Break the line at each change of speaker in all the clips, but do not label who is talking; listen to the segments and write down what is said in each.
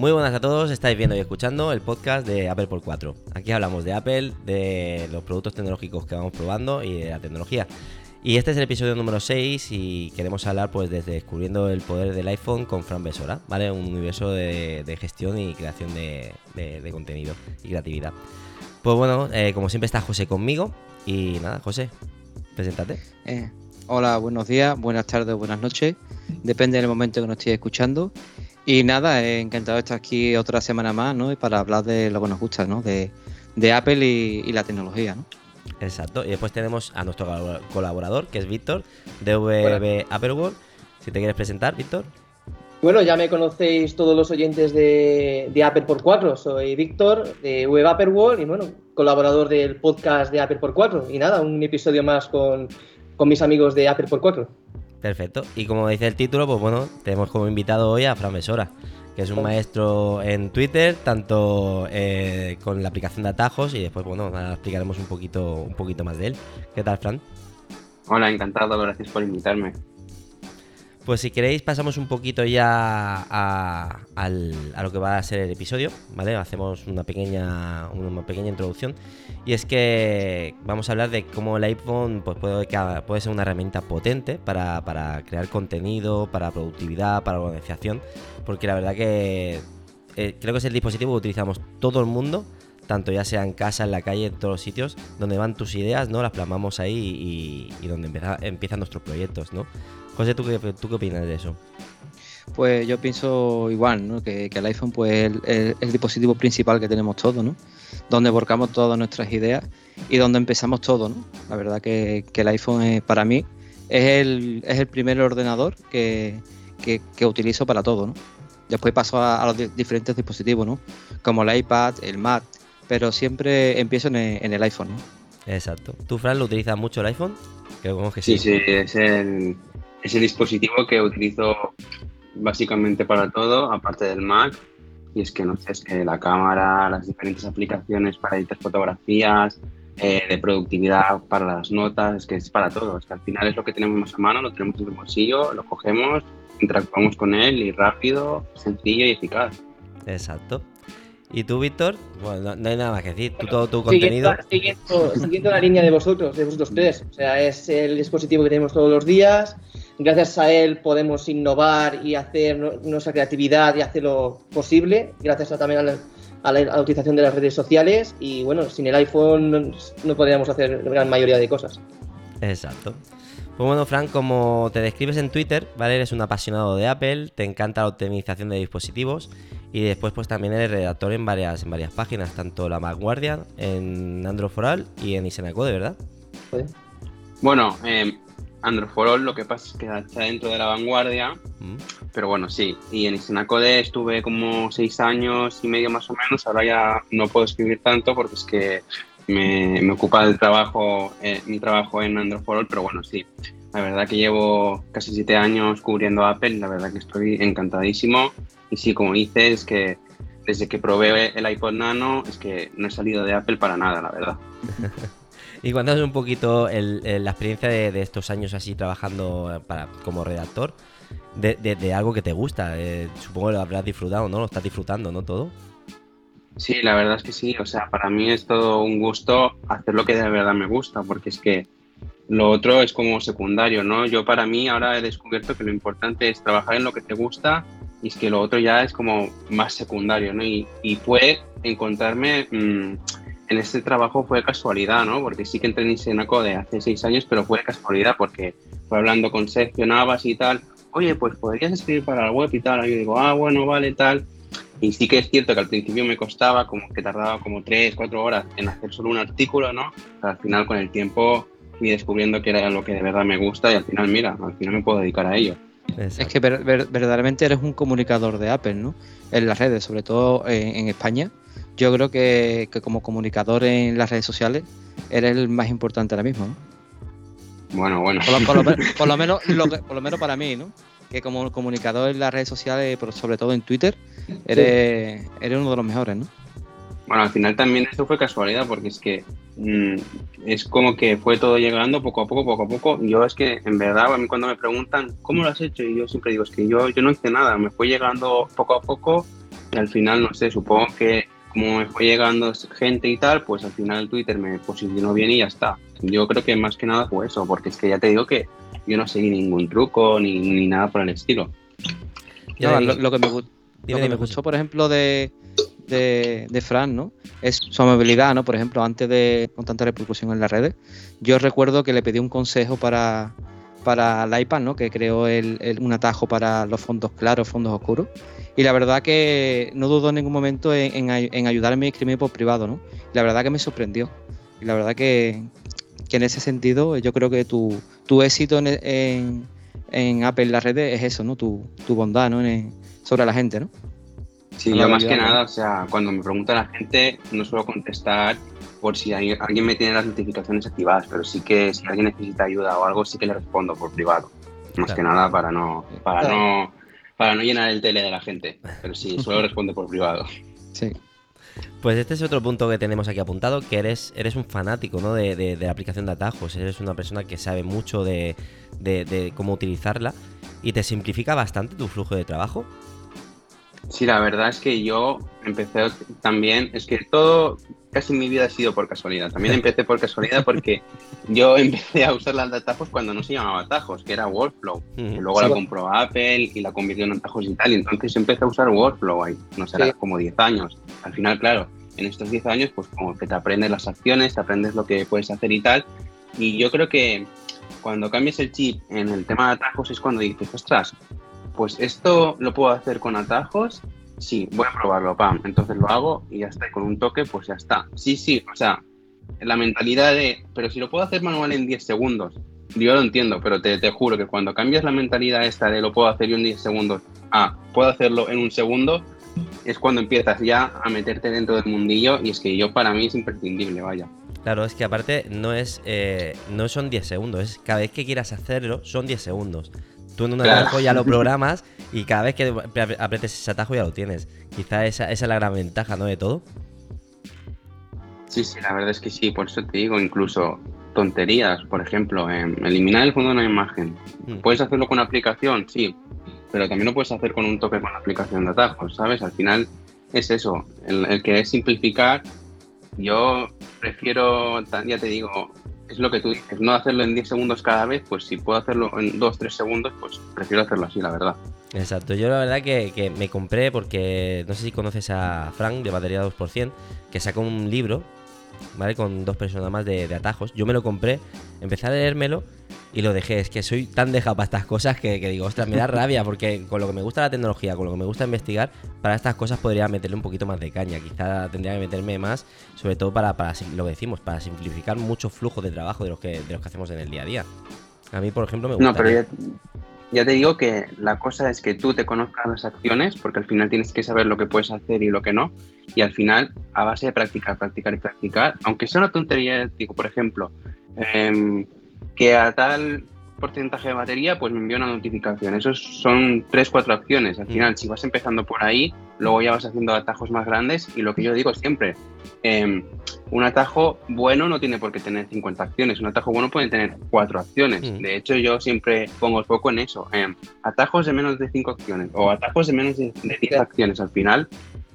Muy buenas a todos, estáis viendo y escuchando el podcast de Apple por 4. Aquí hablamos de Apple, de los productos tecnológicos que vamos probando y de la tecnología. Y este es el episodio número 6 y queremos hablar pues desde descubriendo el poder del iPhone con Fran Besora, ¿vale? Un universo de, gestión y creación de, contenido y creatividad. Pues bueno, eh, como siempre está José conmigo y nada, José, preséntate.
Eh, hola, buenos días, buenas tardes, buenas noches, depende del momento que nos estéis escuchando. Y nada, encantado de estar aquí otra semana más, ¿no? Para hablar de lo que nos gusta, ¿no? De, Apple y, la tecnología, ¿no?
Exacto. Y después tenemos a nuestro colaborador, que es Víctor, de VB Apple World. Si te quieres presentar, Víctor.
Bueno, ya me conocéis todos los oyentes de, Apple por 4. Soy Víctor de VB Apple World y bueno, colaborador del podcast de Apple por 4. Y nada, un episodio más con, con mis amigos de Apple por 4.
Perfecto. Y como dice el título, pues bueno, tenemos como invitado hoy a Fran Mesora, que es un maestro en Twitter, tanto eh, con la aplicación de atajos y después, bueno, explicaremos un poquito, un poquito más de él. ¿Qué tal, Fran?
Hola, encantado, gracias por invitarme.
Pues si queréis pasamos un poquito ya a, lo que va a ser el episodio, ¿vale? Hacemos una pequeña, una pequeña introducción. Y es que vamos a hablar de cómo el iPhone pues, puede, puede ser una herramienta potente para, crear contenido, para productividad, para organización. Porque la verdad que eh, creo que es el dispositivo que utilizamos todo el mundo tanto ya sea en casa, en la calle, en todos los sitios, donde van tus ideas, ¿no? Las plasmamos ahí y, donde empiezan nuestros proyectos, ¿no? José, ¿tú qué, ¿tú qué opinas de eso?
Pues yo pienso igual, ¿no? que, el iPhone pues, es el, dispositivo principal que tenemos todos, ¿no? donde volcamos todas nuestras ideas y donde empezamos todo. ¿no? La verdad que, el iPhone para mí es el, es el primer ordenador que, utilizo para todo. ¿no? Después paso a, los diferentes dispositivos, ¿no? como el iPad, el Mac, pero siempre empiezo en el, iPhone. ¿no?
Exacto. ¿Tú, Fran, lo utilizas mucho el iPhone?
Creo que sí. Sí, sí, es el, es el dispositivo que utilizo básicamente para todo, aparte del Mac. Y es que no sé, es que la cámara, las diferentes aplicaciones para editar fotografías, eh, de productividad para las notas, es que es para todo. Es que al final es lo que tenemos más a mano, lo tenemos en el bolsillo, lo cogemos, interactuamos con él y rápido, sencillo y eficaz.
Exacto. ¿Y tú, Víctor? Bueno, no, hay nada más que decir. Tú, todo tu contenido.
Siguiendo, siguiendo, la línea de vosotros, de vosotros tres. O sea, es el dispositivo que tenemos todos los días gracias a él podemos innovar y hacer nuestra creatividad y hacerlo posible, gracias también a la, utilización de las redes sociales y bueno, sin el iPhone no, podríamos hacer la gran mayoría de cosas.
Exacto. Pues bueno, Frank, como te describes en Twitter, ¿vale? Eres un apasionado de Apple, te encanta la optimización de dispositivos y después pues también eres redactor en varias, en varias páginas, tanto la Vanguardia, en Android for y en Isenacode, ¿verdad?
Bueno, eh, Android for All, lo que pasa es que está dentro de la vanguardia, mm. pero bueno, sí. Y en Isenacode estuve como seis años y medio más o menos, ahora ya no puedo escribir tanto porque es que me, me ocupa el trabajo, eh, mi trabajo en Android for All, pero bueno, sí. La verdad que llevo casi siete años cubriendo Apple, la verdad que estoy encantadísimo. Y sí, como dices, que desde que probé el iPod Nano, es que no he salido de Apple para nada, la verdad.
Y cuéntanos un poquito la experiencia de, estos años así trabajando para, como redactor, de, algo que te gusta. Eh, supongo que lo habrás disfrutado, ¿no? Lo estás disfrutando, ¿no? Todo.
Sí, la verdad es que sí. O sea, para mí es todo un gusto hacer lo que de verdad me gusta, porque es que lo otro es como secundario, ¿no? Yo para mí ahora he descubierto que lo importante es trabajar en lo que te gusta y es que lo otro ya es como más secundario, ¿no? Y, y fue encontrarme... Mm, en este trabajo fue casualidad, ¿no? Porque sí que entré en Isenacode hace seis años, pero fue casualidad porque fue hablando con Sergio Navas y tal. Oye, pues podrías escribir para la web y tal. Y yo digo, ah, bueno, vale, tal. Y sí que es cierto que al principio me costaba, como que tardaba como tres, cuatro horas en hacer solo un artículo, ¿no? Pero al final con el tiempo fui descubriendo que era lo que de verdad me gusta y al final, mira, al final me puedo dedicar a ello.
Es que verdaderamente eres un comunicador de Apple, ¿no? En las redes, sobre todo en España yo creo que, como comunicador en las redes sociales eres el más importante ahora mismo, ¿no?
Bueno, bueno.
Por lo, menos, por lo menos para mí, ¿no? Que como comunicador en las redes sociales, pero sobre todo en Twitter, eres, eres uno de los mejores, ¿no?
Bueno, al final también esto fue casualidad, porque es que mm, es como que fue todo llegando poco a poco, poco a poco. Yo es que, en verdad, a mí cuando me preguntan, ¿cómo lo has hecho? Y yo siempre digo, es que yo, yo no hice nada, me fue llegando poco a poco Y al final, no sé, supongo que como me fue llegando gente y tal, pues al final Twitter me posicionó bien y ya está. Yo creo que más que nada fue eso, porque es que ya te digo que yo no seguí ningún truco ni, ni nada por el estilo.
No, lo, lo, que me, lo que me gustó, por ejemplo, de, de, de, Fran, ¿no? Es su amabilidad, ¿no? Por ejemplo, antes de con tanta repercusión en las redes, yo recuerdo que le pedí un consejo para, para el iPad, ¿no? Que creó el, el, un atajo para los fondos claros, fondos oscuros. Y la verdad que no dudó en ningún momento en, en, en ayudarme a escribir por privado, ¿no? Y la verdad que me sorprendió. Y la verdad que, que en ese sentido yo creo que tu, tu éxito en, en, en, Apple en las redes es eso, ¿no? Tu, tu bondad, ¿no? sobre la gente, ¿no?
Sí, yo más que nada, o sea, cuando me pregunta la gente, no suelo contestar por si hay, alguien me tiene las notificaciones activadas, pero sí que si alguien necesita ayuda o algo, sí que le respondo por privado. Más claro. que nada para no, para claro. no, para no llenar el tele de la gente. Pero sí, solo responde por privado.
Sí.
Pues este es otro punto que tenemos aquí apuntado, que eres, eres un fanático ¿no? de, de, la aplicación de atajos, eres una persona que sabe mucho de, de, cómo utilizarla y te simplifica bastante tu flujo de trabajo.
Sí, la verdad es que yo empecé también, es que todo, casi mi vida ha sido por casualidad. También empecé por casualidad porque yo empecé a usar las de atajos cuando no se llamaba atajos, que era Workflow. Mm luego sí, la compró Apple y la convirtió en atajos y tal. Y entonces empecé a usar Workflow ahí, no sé, sí. como 10 años. Al final, claro, en estos 10 años, pues como que te aprendes las acciones, te aprendes lo que puedes hacer y tal. Y yo creo que cuando cambias el chip en el tema de atajos es cuando dices, ostras, pues esto lo puedo hacer con atajos sí, voy a probarlo, pam. Entonces lo hago y ya está. Y con un toque, pues ya está. Sí, sí, o sea, la mentalidad de, pero si lo puedo hacer manual en 10 segundos, yo lo entiendo, pero te, te, juro que cuando cambias la mentalidad esta de lo puedo hacer yo en 10 segundos a puedo hacerlo en un segundo, es cuando empiezas ya a meterte dentro del mundillo y es que yo para mí es imprescindible, vaya.
Claro, es que aparte no es eh, no son 10 segundos, es cada vez que quieras hacerlo son 10 segundos. Tú en un claro. atajo ya lo programas y cada vez que apretes ese atajo ya lo tienes. Quizá esa, esa es la gran ventaja, ¿no? De todo.
Sí, sí, la verdad es que sí, por eso te digo, incluso tonterías, por ejemplo, eh, eliminar el fondo de una imagen. Mm. ¿Puedes hacerlo con una aplicación? Sí, pero también lo puedes hacer con un toque con la aplicación de atajos, ¿sabes? Al final es eso, el, el que es simplificar. Yo prefiero, ya te digo, es lo que tú dices, no hacerlo en 10 segundos cada vez, pues si puedo hacerlo en 2-3 segundos, pues prefiero hacerlo así, la verdad.
Exacto, yo la verdad que, que, me compré porque no sé si conoces a Frank de Batería 2%, que sacó un libro, ¿vale? Con dos personas más de, de atajos. Yo me lo compré, empecé a leérmelo y lo dejé. Es que soy tan dejado para estas cosas que, que, digo, ostras, me da rabia porque con lo que me gusta la tecnología, con lo que me gusta investigar, para estas cosas podría meterle un poquito más de caña. Quizá tendría que meterme más, sobre todo para, para lo que decimos, para simplificar mucho flujo de trabajo de los que, de los que hacemos en el día a día. A mí, por ejemplo, me gusta.
No, pero ya, ya te digo que la cosa es que tú te conozcas las acciones, porque al final tienes que saber lo que puedes hacer y lo que no. Y al final, a base de practicar, practicar y practicar, aunque sea una tontería, digo, por ejemplo, eh, que a tal porcentaje de batería, pues me envía una notificación. Esos son tres, cuatro acciones. Al final, si vas empezando por ahí, luego ya vas haciendo atajos más grandes. Y lo que yo digo siempre, eh, un atajo bueno no tiene por qué tener 50 acciones. Un atajo bueno puede tener cuatro acciones. Mm. De hecho, yo siempre pongo el foco en eso. Eh, atajos de menos de cinco acciones o atajos de menos de, de 10 acciones. Al final,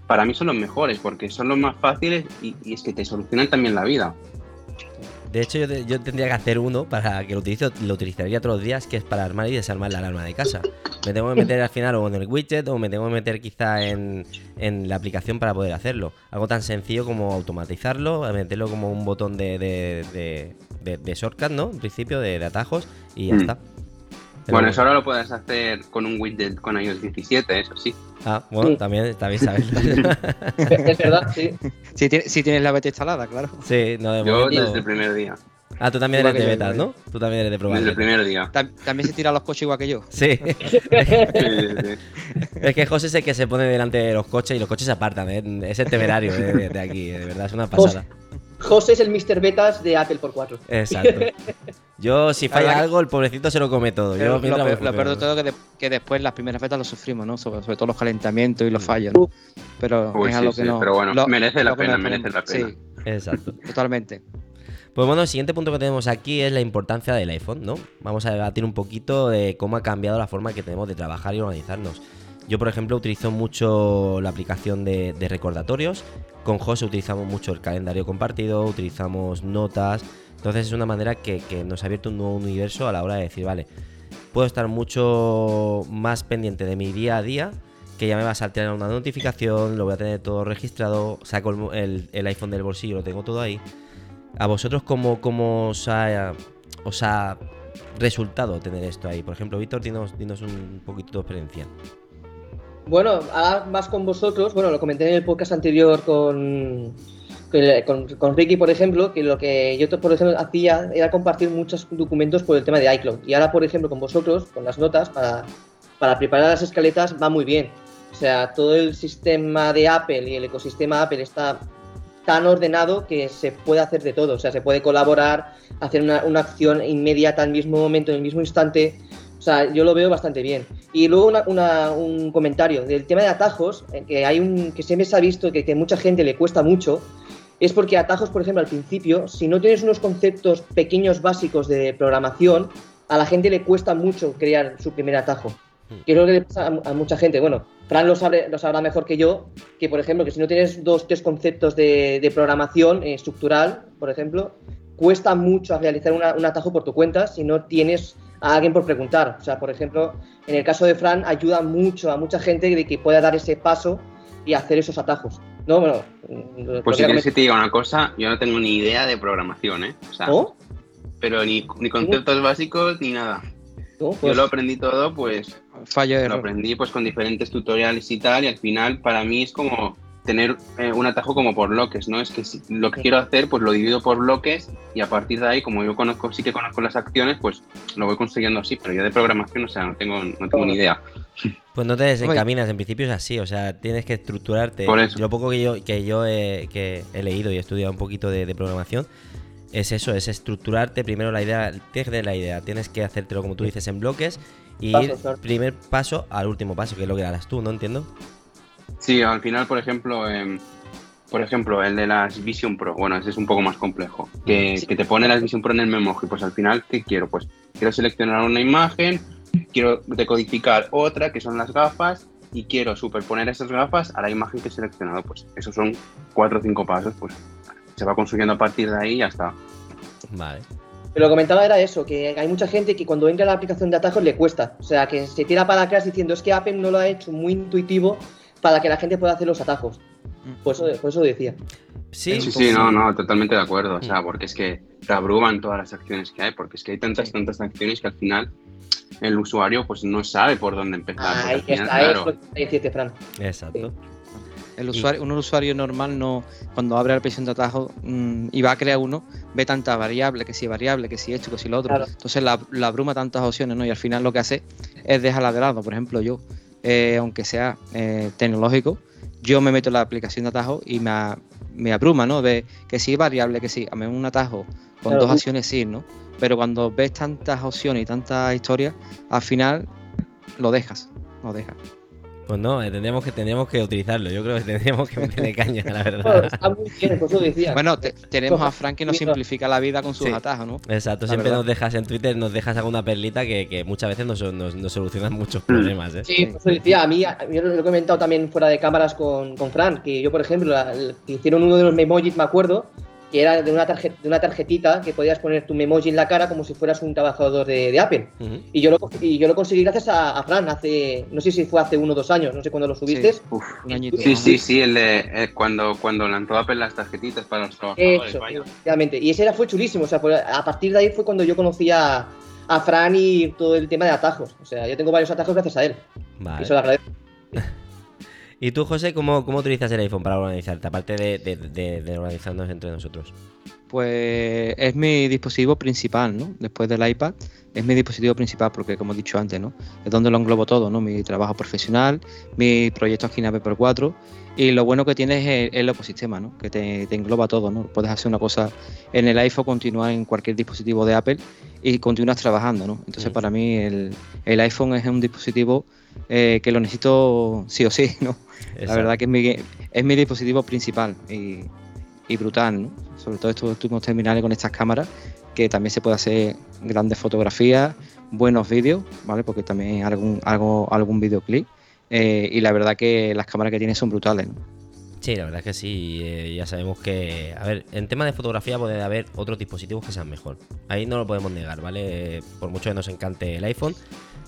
para mí son los mejores porque son los más fáciles y, y es que te solucionan también la vida.
De hecho, yo, yo, tendría que hacer uno para que lo utilice, lo utilizaría todos los días, que es para armar y desarmar la alarma de casa. Me tengo que meter al final o en el widget o me tengo que meter quizá en, en la aplicación para poder hacerlo. Algo tan sencillo como automatizarlo, meterlo como un botón de, de, de, de, de shortcut, ¿no? En principio, de, atajos y ya mm. está.
Pero bueno, eso ahora lo puedes hacer con un widget con iOS 17, eso sí.
Ah, bueno, sí. también, también sabes.
es verdad, sí.
Si, tienes, si tienes la beta instalada, claro.
Sí, no, de
Yo
momento...
desde el primer día.
Ah, tú también eres de betas, ¿no? Tú también eres de probar.
Desde el primer día.
También se tira los coches igual que yo.
Sí. sí, sí. Es que José es el que se pone delante de los coches y los coches se apartan. ¿eh? Es el temerario de, de, aquí, de verdad, es una pasada.
José es el Mr. Betas de Apple por 4.
Exacto. Yo, si falla algo, el pobrecito se lo come todo. Yo,
lo, lo, lo peor de todo es que, de, que, después las primeras betas lo sufrimos, ¿no? Sobre, sobre todo los calentamientos y los fallos, ¿no? Pero
Uy,
es
sí,
algo
sí,
que no.
Pero bueno,
lo,
merece la pena, merece la pena.
Sí.
Exacto.
Totalmente.
Pues bueno, el siguiente punto que tenemos aquí es la importancia del iPhone, ¿no? Vamos a debatir un poquito de cómo ha cambiado la forma que tenemos de trabajar y organizarnos. Yo, por ejemplo, utilizo mucho la aplicación de, de recordatorios. Con José utilizamos mucho el calendario compartido, utilizamos notas. Entonces es una manera que, nos ha abierto un nuevo universo a la hora de decir, vale, puedo estar mucho más pendiente de mi día a día, que ya me va a saltar una notificación, lo voy a tener todo registrado, saco el, iPhone del bolsillo, lo tengo todo ahí. ¿A vosotros cómo, os, ha, resultado tener esto ahí? Por ejemplo, Víctor, dinos, dinos un poquito tu experiencia.
Bueno, ahora más con vosotros, bueno, lo comenté en el podcast anterior con, con, con Ricky, por ejemplo, que lo que yo, por ejemplo, hacía era compartir muchos documentos por el tema de iCloud. Y ahora, por ejemplo, con vosotros, con las notas, para, para preparar las escaletas, va muy bien. O sea, todo el sistema de Apple y el ecosistema Apple está tan ordenado que se puede hacer de todo. O sea, se puede colaborar, hacer una, una acción inmediata al mismo momento, en el mismo instante. O sea, yo lo veo bastante bien. Y luego una- una- un comentario del tema de atajos, eh, que hay un que siempre se ha visto que, que mucha gente le cuesta mucho, es porque atajos, por ejemplo, al principio, si no tienes unos conceptos pequeños básicos de programación, a la gente le cuesta mucho crear su primer atajo. Que es lo que le pasa a, a mucha gente. Bueno, Fran lo, sabe, lo sabrá mejor que yo, que por ejemplo, que si no tienes dos, tres conceptos de, de programación eh, estructural, por ejemplo, cuesta mucho realizar una- un atajo por tu cuenta si no tienes a alguien por preguntar. O sea, por ejemplo, en el caso de Fran, ayuda mucho a mucha gente de que pueda dar ese paso y hacer esos atajos. No, bueno, lo-
Pues si quieres que te diga una cosa, yo no tengo ni idea de programación, ¿eh? O sea,
¿No?
pero ni, ni conceptos básicos ni nada.
¿No?
Yo
Pues-
lo aprendí todo, pues
Fallo de
lo
error.
aprendí pues con diferentes tutoriales y tal, y al final para mí es como tener eh, un atajo como por bloques, ¿no? Es que si lo que quiero hacer, pues lo divido por bloques y a partir de ahí, como yo conozco, sí que conozco las acciones, pues lo voy consiguiendo así, pero yo de programación, o sea, no tengo, no tengo ni idea.
Pues no te desencaminas, en principio es así, o sea, tienes que estructurarte.
Por eso.
Lo poco que yo, que yo he, que he leído y he estudiado un poquito de, de programación es eso, es estructurarte primero la idea, tienes que tener la idea, tienes que hacértelo como tú dices en bloques y
Pasos,
ir
claro.
primer paso al último paso, que es lo que harás tú, ¿no entiendo?
Sí, al final, por ejemplo, em, por ejemplo, el de las Vision Pro, bueno, ese es un poco más complejo, que,
Sí.
que te pone las Vision Pro en el Memoji, pues al final, ¿qué quiero? Pues quiero seleccionar una imagen, quiero decodificar otra, que son las gafas, y quiero superponer esas gafas a la imagen que he seleccionado, pues esos son cuatro o cinco pasos, pues se va consiguiendo a partir de ahí y ya está.
Vale.
Pero lo que comentaba era eso, que hay mucha gente que cuando entra en la aplicación de atajos le cuesta. O sea, que se tira para atrás diciendo es que Apple no lo ha hecho muy intuitivo para que la gente pueda hacer los atajos. Por eso, por eso decía.
Sí,
Sí, sí, no, no, totalmente de acuerdo, o
Mm.
sea, porque es que te abruman todas las acciones que hay, porque es que hay tantas, tantas acciones que al final el usuario pues no sabe por dónde empezar.
Ahí
al final,
está,
claro,
es lo que decirte, Fran.
Exacto.
El usuario, un usuario normal no, cuando abre la aplicación de atajo mm, y va a crear uno, ve tantas variables, que si variable, que si esto, que si lo otro.
Claro.
Entonces la, la abruma tantas opciones, ¿no? Y al final lo que hace es dejarla de lado. Por ejemplo, yo, eh, aunque sea eh, tecnológico, yo me meto en la aplicación de atajo y me, a- me abruma, ¿no? De que si variable, que si, a mí un atajo con
Claro.
dos acciones sí, ¿no? Pero cuando ves tantas opciones y tantas historias, al final lo dejas, lo dejas.
Pues no, eh, tendríamos que, tendríamos que utilizarlo. Yo creo que tendríamos que meterle caña, la
Bueno,
verdad.
está muy bien, por eso lo decía.
Bueno, te- tenemos a Frank que nos simplifica la vida con sus
Sí.
atajos, ¿no?
Exacto,
La
siempre
verdad.
nos dejas en Twitter, nos dejas alguna perlita que, que muchas veces nos, nos, nos solucionan muchos problemas, ¿eh?
Sí, por eso decía, a mí, yo lo he comentado también fuera de cámaras con, con Fran, que yo, por ejemplo, la- el- que hicieron uno de los memojis, me acuerdo, que era de una, tarje- de una tarjetita que podías poner tu memoji en la cara como si fueras un trabajador de, de Apple. Y yo, lo, y yo lo conseguí gracias a, a Fran hace, no sé si fue hace uno o dos años, no sé cuándo lo subiste.
Sí.
Uf.
Un añito.
Sí, sí, sí, el de eh, cuando, cuando lanzó Apple las tarjetitas para los trabajadores.
Eso. Y ese era, fue chulísimo. O sea, a partir de ahí fue cuando yo conocí a, a Fran y todo el tema de atajos. O sea, yo tengo varios atajos gracias a él. Y
Vale.
eso lo agradezco.
¿Y tú, José, cómo, cómo utilizas el iPhone para organizarte? Aparte de, de, de- de organizarnos entre nosotros.
Pues es mi dispositivo principal, ¿no? Después del iPad, es mi dispositivo principal porque, como he dicho antes, ¿no? Es donde lo englobo todo, ¿no? Mi trabajo profesional, mis proyectos aquí en Apple 4 y lo bueno que tiene es el, el ecosistema, ¿no? Que te, te engloba todo, ¿no? Puedes hacer una cosa en el iPhone, continuar en cualquier dispositivo de Apple y continúas trabajando, ¿no? Entonces, para mí el, el iPhone es un dispositivo eh, que lo necesito sí o sí, ¿no? La verdad que es mi, es mi dispositivo principal y, y brutal, ¿no? Sobre todo estos últimos terminales con estas cámaras, que también se puede hacer grandes fotografías, buenos vídeos, ¿vale? Porque también algún, algo, algún videoclip Eh, y la verdad que las cámaras que tiene son brutales. ¿no?
Sí, la verdad es que sí. eh, ya sabemos que. A ver, en tema de fotografía puede haber otros dispositivos que sean mejor. Ahí no lo podemos negar, ¿vale? Por mucho que nos encante el iPhone.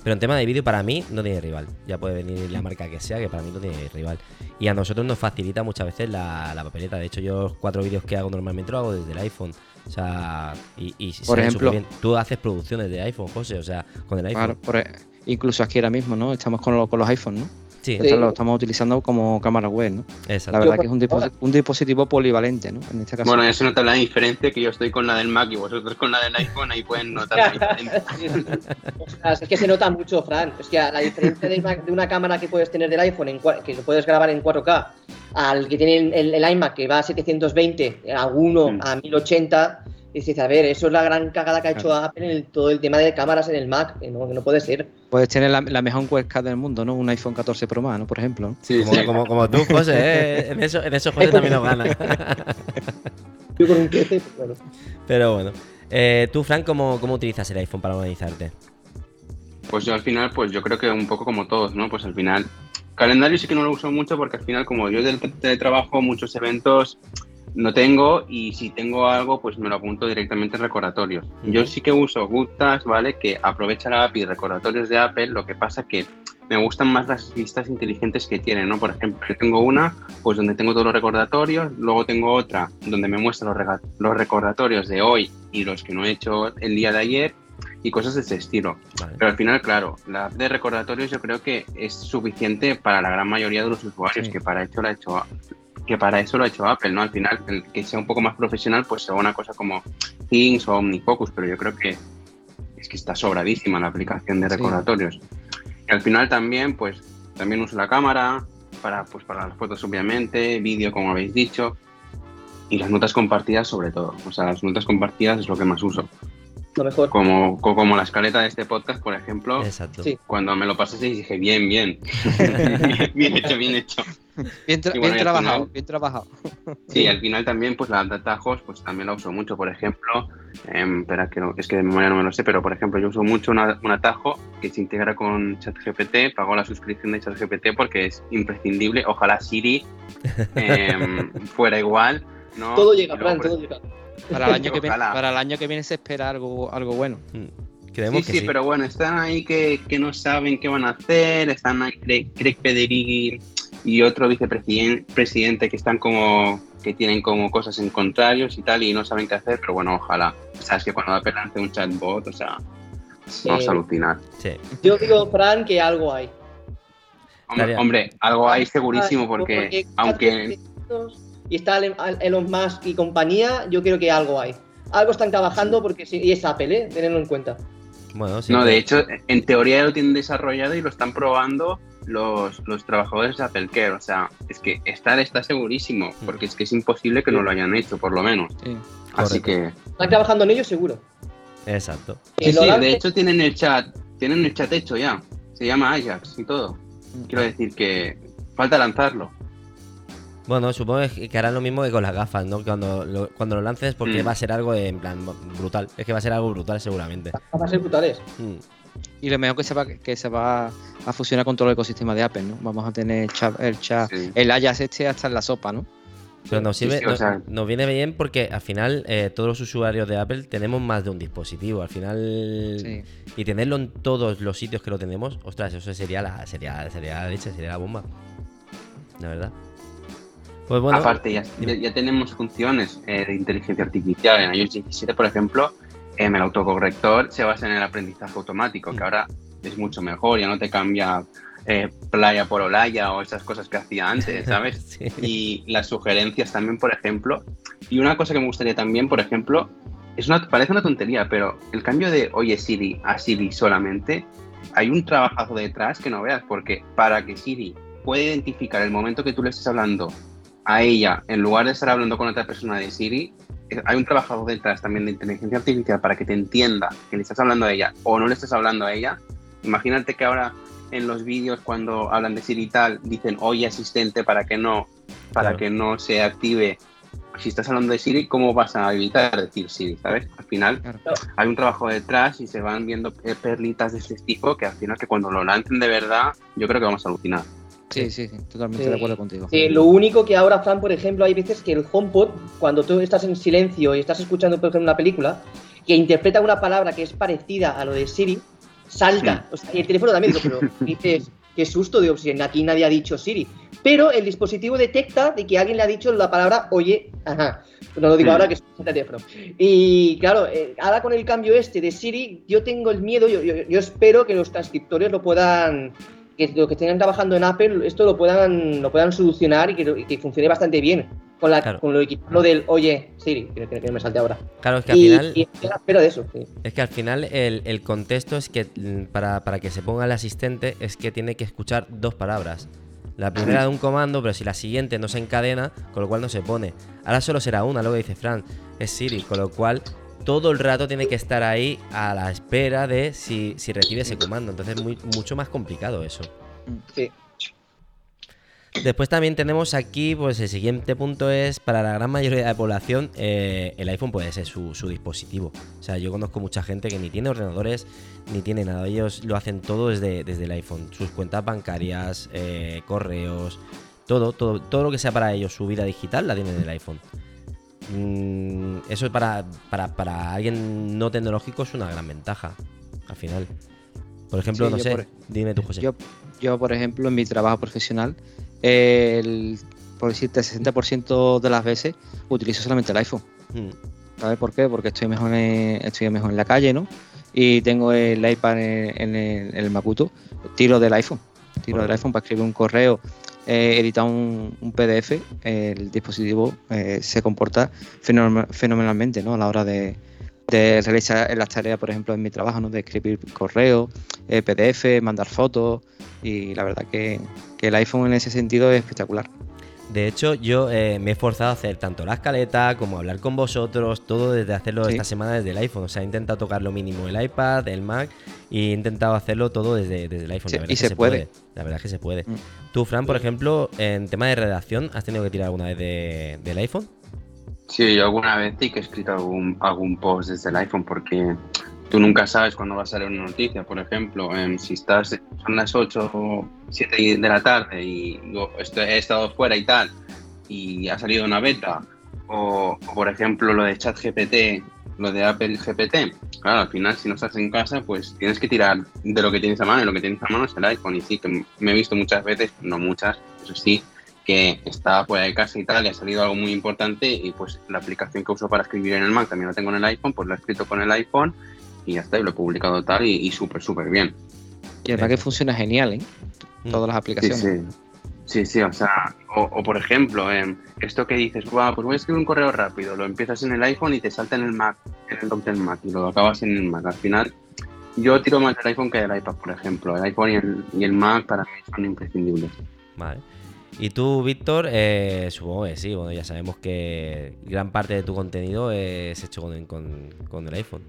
Pero en tema de vídeo, para mí no tiene rival. Ya puede venir la marca que sea, que para mí no tiene rival. Y a nosotros nos facilita muchas veces la, la papeleta. De hecho, yo los cuatro vídeos que hago normalmente lo hago desde el iPhone. O sea, y, y
Por ejemplo-
superbién. tú haces producciones de iPhone, José, o sea, con el iPhone.
Claro, por- e, incluso aquí ahora mismo, ¿no? Estamos con, con los iPhones, ¿no?
Sí,
lo estamos utilizando como cámara web, ¿no? La
exacto.
verdad
Yo,
que es un, disposi- un dispositivo polivalente, ¿no? En este caso.
Bueno, eso nota la diferencia que yo estoy con la del Mac y vosotros con la del iPhone, ahí pueden notar la diferencia.
Ostras, es que se nota mucho, Fran. Es que la diferencia de una, de una cámara que puedes tener del iPhone, en, que lo puedes grabar en 4K, al que tiene el, el- el iMac que va a 720, a 1,
Mm.
a 1080, dices, a ver, eso es la gran cagada que ha hecho Apple en el- todo el tema de cámaras en el Mac, que no, que no puede ser.
Puedes tener la, la mejor webcam del mundo, ¿no? Un iPhone 14 Pro Max, ¿no? Por ejemplo. ¿no?
Sí,
Como,
sí.
como, como tú, José, ¿eh? en, eso, en eso José también nos gana.
Yo con un 13, pues bueno.
Pero bueno. Eh, tú, Frank, ¿cómo, ¿cómo utilizas el iPhone para organizarte?
Pues yo al final, pues yo creo que un poco como todos, ¿no? Pues al final, calendario sí que no lo uso mucho porque al final, como yo del teletrabajo, muchos eventos no tengo y si tengo algo, pues me lo apunto directamente en recordatorios. Yo sí que uso Good Task, ¿vale? Que aprovecha la API recordatorios de Apple, lo que pasa que me gustan más las listas inteligentes que tienen, ¿no? Por ejemplo, yo tengo una, pues donde tengo todos los recordatorios, luego tengo otra donde me muestra los, los recordatorios de hoy y los que no he hecho el día de ayer y cosas de ese estilo.
Vale.
Pero al final, claro, la app de recordatorios yo creo que es suficiente para la gran mayoría de los usuarios,
Sí.
que para hecho lo ha hecho que para eso lo ha hecho Apple, ¿no? Al final, el que sea un poco más profesional, pues sea una cosa como Things o OmniFocus, pero yo creo que es que está sobradísima la aplicación de
Sí.
recordatorios. Y al final también, pues, también uso la cámara para, pues, para las fotos, obviamente, vídeo, como habéis dicho, y las notas compartidas sobre todo. O sea, las notas compartidas es lo que más uso.
Lo mejor.
Como, co- como la escaleta de este podcast, por ejemplo,
Exacto.
Sí.
cuando me lo pasé dije, bien, bien. bien, bien hecho, bien hecho.
Bien, tra-
bueno,
trabajado,
final-
bien trabajado.
Sí, al final también, pues la de atajos, pues también la uso mucho. Por ejemplo, em, espera, que no- es que de memoria no me lo sé, pero por ejemplo, yo uso mucho una- un atajo que se integra con ChatGPT. Pago la suscripción de ChatGPT porque es imprescindible. Ojalá Siri em, fuera igual. ¿no?
Todo llega,
por
todo llega.
Para el año que viene,
Ojalá.
para el año que viene se espera algo, algo bueno.
Mm, Creemos
sí,
que
sí, pero bueno, están ahí que, que no saben qué van a hacer, están ahí Craig, Craig Pederighi y otro vicepresidente presidente que están como que tienen como cosas en contrarios y tal y no saben qué hacer, pero bueno, ojalá. Sabes que cuando Apple lance un chatbot, o sea,
Sí.
vamos a alucinar.
Sí.
Yo digo, Fran, que algo hay.
Hombre, hombre, algo hay segurísimo porque aunque
y está Elon- Elon Musk y compañía, yo creo que algo hay. Algo están trabajando porque sí, y es Apple, ¿eh? Tenedlo en cuenta.
Bueno, sí.
no, de hecho, en teoría lo tienen desarrollado y lo están probando los, los trabajadores de Apple Care. O sea, es que estar está segurísimo, porque es que es imposible que no lo hayan hecho, por lo menos.
Sí.
Así que.
Están trabajando en ello seguro.
Exacto.
Sí, sí, de hecho tienen el chat, tienen el chat hecho ya. Se llama Ajax y todo. Quiero decir que falta lanzarlo.
Bueno, supongo que harán lo mismo que con las gafas, ¿no? Cuando lo, cuando lo lances, porque
Mm.
va a ser algo en plan brutal. Es que va a ser algo brutal seguramente.
Van a ser brutales.
Mm.
Y lo mejor que se va, que se va a fusionar con todo el ecosistema de Apple, ¿no? Vamos a tener chat- el chat,
Sí.
el Ajax este hasta en la sopa, ¿no?
Pero nos, sirve,
sí, o
nos,
sea-
nos viene bien porque al final eh, todos los usuarios de Apple tenemos más de un dispositivo. Al final.
Sí.
Y tenerlo en todos los sitios que lo tenemos, ostras, eso sería la, sería, sería la leche, sería la bomba. La verdad. Pues bueno.
Aparte, ya, ya, tenemos funciones eh, de inteligencia artificial. En iOS 17, por ejemplo, em, el autocorrector se basa en el aprendizaje automático, que ahora es mucho mejor, ya no te cambia eh, playa por olaya o esas cosas que hacía antes, ¿sabes?
Sí.
y las sugerencias también, por ejemplo. Y una cosa que me gustaría también, por ejemplo, es una, parece una tontería, pero el cambio de Oye Siri a Siri solamente, hay un trabajazo detrás que no veas, porque para que Siri pueda identificar el momento que tú le estés hablando a ella, en lugar de estar hablando con otra persona de Siri, hay un trabajo detrás también de inteligencia artificial para que te entienda que le estás hablando a ella o no le estás hablando a ella. Imagínate que ahora en los vídeos cuando hablan de Siri y tal dicen oye asistente para que no para
Claro.
que no se active. Si estás hablando de Siri, ¿cómo vas a evitar decir Siri? ¿Sabes? Al final
Claro.
hay un trabajo detrás y se van viendo eh, perlitas de este tipo que al final que cuando lo lancen de verdad yo creo que vamos a alucinar.
Sí, sí, sí, totalmente
Sí.
de acuerdo contigo.
Sí, lo único que ahora, Fran, por ejemplo, hay veces que el HomePod, cuando tú estás en silencio y estás escuchando, por ejemplo, una película, que interpreta una palabra que es parecida a lo de Siri, salta. O sea, y el teléfono también, pero dices, qué susto, digo, si aquí nadie ha dicho Siri. Pero el dispositivo detecta de que alguien le ha dicho la palabra oye, ajá. No lo digo
Mm.
ahora que es el teléfono. Y claro, eh, ahora con el cambio este de Siri, yo tengo el miedo, yo, yo- yo espero que los transcriptores lo puedan que los que estén trabajando en Apple esto lo puedan lo puedan solucionar y que, y que funcione bastante bien con la
Claro.
con lo, lo del oye Siri que, que- que me salte ahora
Claro, es que al
y,
final.
y espera de eso sí.
Es que al final el, el contexto es que mm, para, para que se ponga el asistente es que tiene que escuchar dos palabras. La primera de un comando, pero si la siguiente no se encadena, con lo cual no se pone. Ahora solo será una, lo que dice Fran, es Siri, con lo cual todo el rato tiene que estar ahí a la espera de si, si recibe ese comando. Entonces es muy, mucho más complicado eso.
Sí.
Después también tenemos aquí, pues el siguiente punto es, para la gran mayoría de la población, eh, el iPhone puede ser su, su dispositivo. O sea, yo conozco mucha gente que ni tiene ordenadores, ni tiene nada. Ellos lo hacen todo desde, desde el iPhone. Sus cuentas bancarias, eh, correos, todo, todo, todo lo que sea para ellos, su vida digital, la tienen en el iPhone. Mm, eso para, para, para alguien no tecnológico es una gran ventaja, al final. Por ejemplo,
Sí,
no sé,
por-
dime tú, José.
Yo, yo, por ejemplo, en mi trabajo profesional, el, por decirte, el 60% de las veces utilizo solamente el iPhone.
Mm,
¿Sabes por qué? Porque estoy mejor en, estoy mejor en la calle, ¿no? Y tengo el iPad en, en el, en el Macuto, tiro del iPhone. Tiro del iPhone para escribir un correo, eh, editar un, un PDF. El dispositivo eh, se comporta fenomen- fenomenalmente, ¿no? A la hora de, realizar las tareas, por ejemplo, en mi trabajo, ¿no? De escribir correo, eh, PDF, mandar fotos. Y la verdad que el iPhone en ese sentido es espectacular.
De hecho, yo eh, me he esforzado a hacer tanto la escaleta como hablar con vosotros, todo desde hacerlo
Sí.
esta semana desde el iPhone. O sea, he intentado tocar lo mínimo el iPad, el Mac y he intentado hacerlo todo desde, desde el iPhone.
Sí,
La verdad
y
es que
se puede.
La verdad es que se puede.
Mm.
Tú, Fran, por ejemplo, en tema de redacción, ¿has tenido que tirar alguna vez de- del iPhone?
Sí, yo alguna vez sí que he escrito algún, algún post desde el iPhone porque tú nunca sabes cuándo va a salir una noticia. Por ejemplo, em, si estás, son las 8 o 7 de la tarde y he estado fuera y tal y ha salido una beta o, por ejemplo lo de ChatGPT, lo de Apple GPT, claro, al final si no estás en casa pues tienes que tirar de lo que tienes a mano y lo que tienes a mano es el iPhone. Y sí que me he visto muchas veces, no muchas, eso sí, que estaba fuera de casa y tal, y ha salido algo muy importante y pues la aplicación que uso para escribir en el Mac también la tengo en el iPhone, pues lo he escrito con el iPhone y ya está, y lo he publicado tal y, y súper, súper bien.
Y la verdad que funciona genial, ¿eh?
Mm.
Todas las aplicaciones.
sí. Sí, sí, o sea, o, o por ejemplo, em, esto que dices, guau, pues voy a escribir un correo rápido, lo empiezas en el iPhone y te salta en el Mac, en el del Mac y lo acabas en el Mac. Al final, yo tiro más del iPhone que del iPad, por ejemplo. El iPhone y el, y el Mac para mí son imprescindibles.
Vale. Y tú, Víctor, eh, supongo que sí, bueno, ya sabemos que gran parte de tu contenido es hecho con, con- con el iPhone.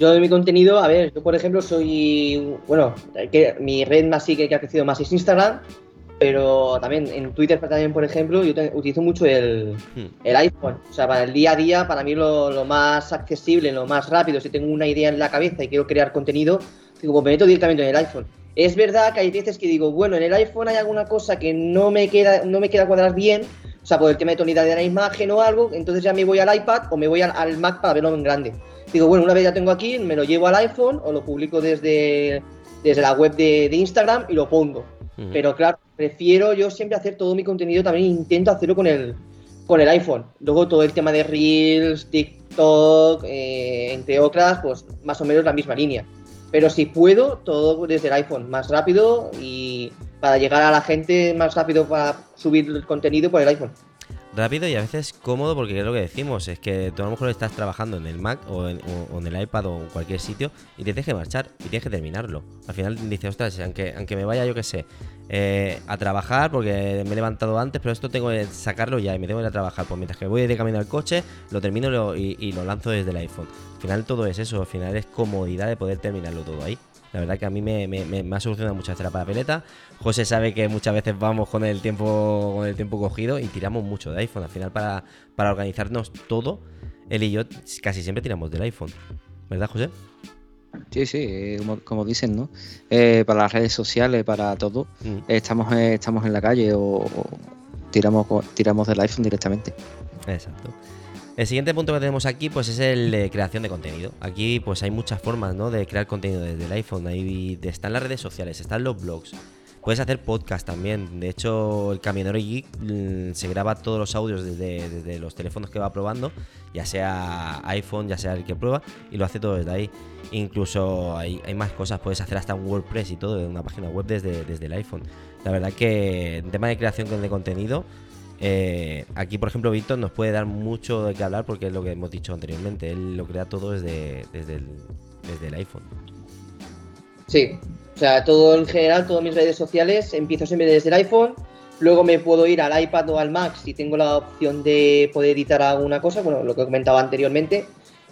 Yo de mi contenido, a ver, yo por ejemplo soy, bueno, que mi red más sí que, que ha crecido más es Instagram, pero también en Twitter también, por ejemplo, yo te- utilizo mucho el,
Hmm.
el iPhone. O sea, para el día a día, para mí lo, lo más accesible, lo más rápido, si tengo una idea en la cabeza y quiero crear contenido, digo, pues me meto directamente en el iPhone. Es verdad que hay veces que digo, bueno, en el iPhone hay alguna cosa que no me queda, no me queda cuadrar bien, o sea, por el tema de tonalidad de la imagen o algo, entonces ya me voy al iPad o me voy al, al Mac para verlo en grande. Digo, bueno, una vez ya tengo aquí, me lo llevo al iPhone o lo publico desde, desde la web de, de Instagram y lo pongo. Pero claro, prefiero yo siempre hacer todo mi contenido, también intento hacerlo con el, con el iPhone. Luego todo el tema de Reels, TikTok, eh, entre otras, pues más o menos la misma línea. Pero si puedo, todo desde el iPhone, más rápido y para llegar a la gente más rápido para subir el contenido por el iPhone.
rápido y a veces cómodo porque es lo que decimos, es que tú a lo mejor estás trabajando en el Mac o en, o- en el iPad o en cualquier sitio y te tienes que marchar y tienes que terminarlo. Al final dices, ostras, aunque, aunque me vaya yo que sé, eh, a trabajar porque me he levantado antes, pero esto tengo que sacarlo ya y me tengo que ir a trabajar. Pues mientras que voy de camino al coche, lo termino y lo lanzo desde el iPhone. Al final todo es eso, al final es comodidad de poder terminarlo todo ahí. La verdad que a mí me, me- me- me ha solucionado muchas veces la papeleta. José sabe que muchas veces vamos con el tiempo con el tiempo cogido y tiramos mucho de iPhone. Al final para, para organizarnos todo, él y yo casi siempre tiramos del iPhone. ¿Verdad, José?
Sí, sí, eh, como, como dicen, ¿no? Eh, para las redes sociales, para todo,
Mm.
estamos, eh, estamos en la calle o, o tiramos, tiramos del iPhone directamente.
Exacto. El siguiente punto que tenemos aquí pues es el de creación de contenido. Aquí pues hay muchas formas ¿no? de crear contenido desde el iPhone. Ahí están las redes sociales, están los blogs. Puedes hacer podcast también. De hecho, el Camionero Geek mm, se graba todos los audios desde, desde los teléfonos que va probando, ya sea iPhone, ya sea el que prueba, y lo hace todo desde ahí. Incluso hay, hay más cosas, puedes hacer hasta un WordPress y todo, de una página web desde, desde el iPhone. La verdad que en tema de creación de contenido, eh, aquí, por ejemplo, Víctor nos puede dar mucho de qué hablar porque es lo que hemos dicho anteriormente. Él lo crea todo desde, desde, el, iPhone.
Sí, o sea, todo en general, todas mis redes sociales, empiezo siempre desde el iPhone, luego me puedo ir al iPad o al Mac si tengo la opción de poder editar alguna cosa, bueno, lo que comentaba anteriormente,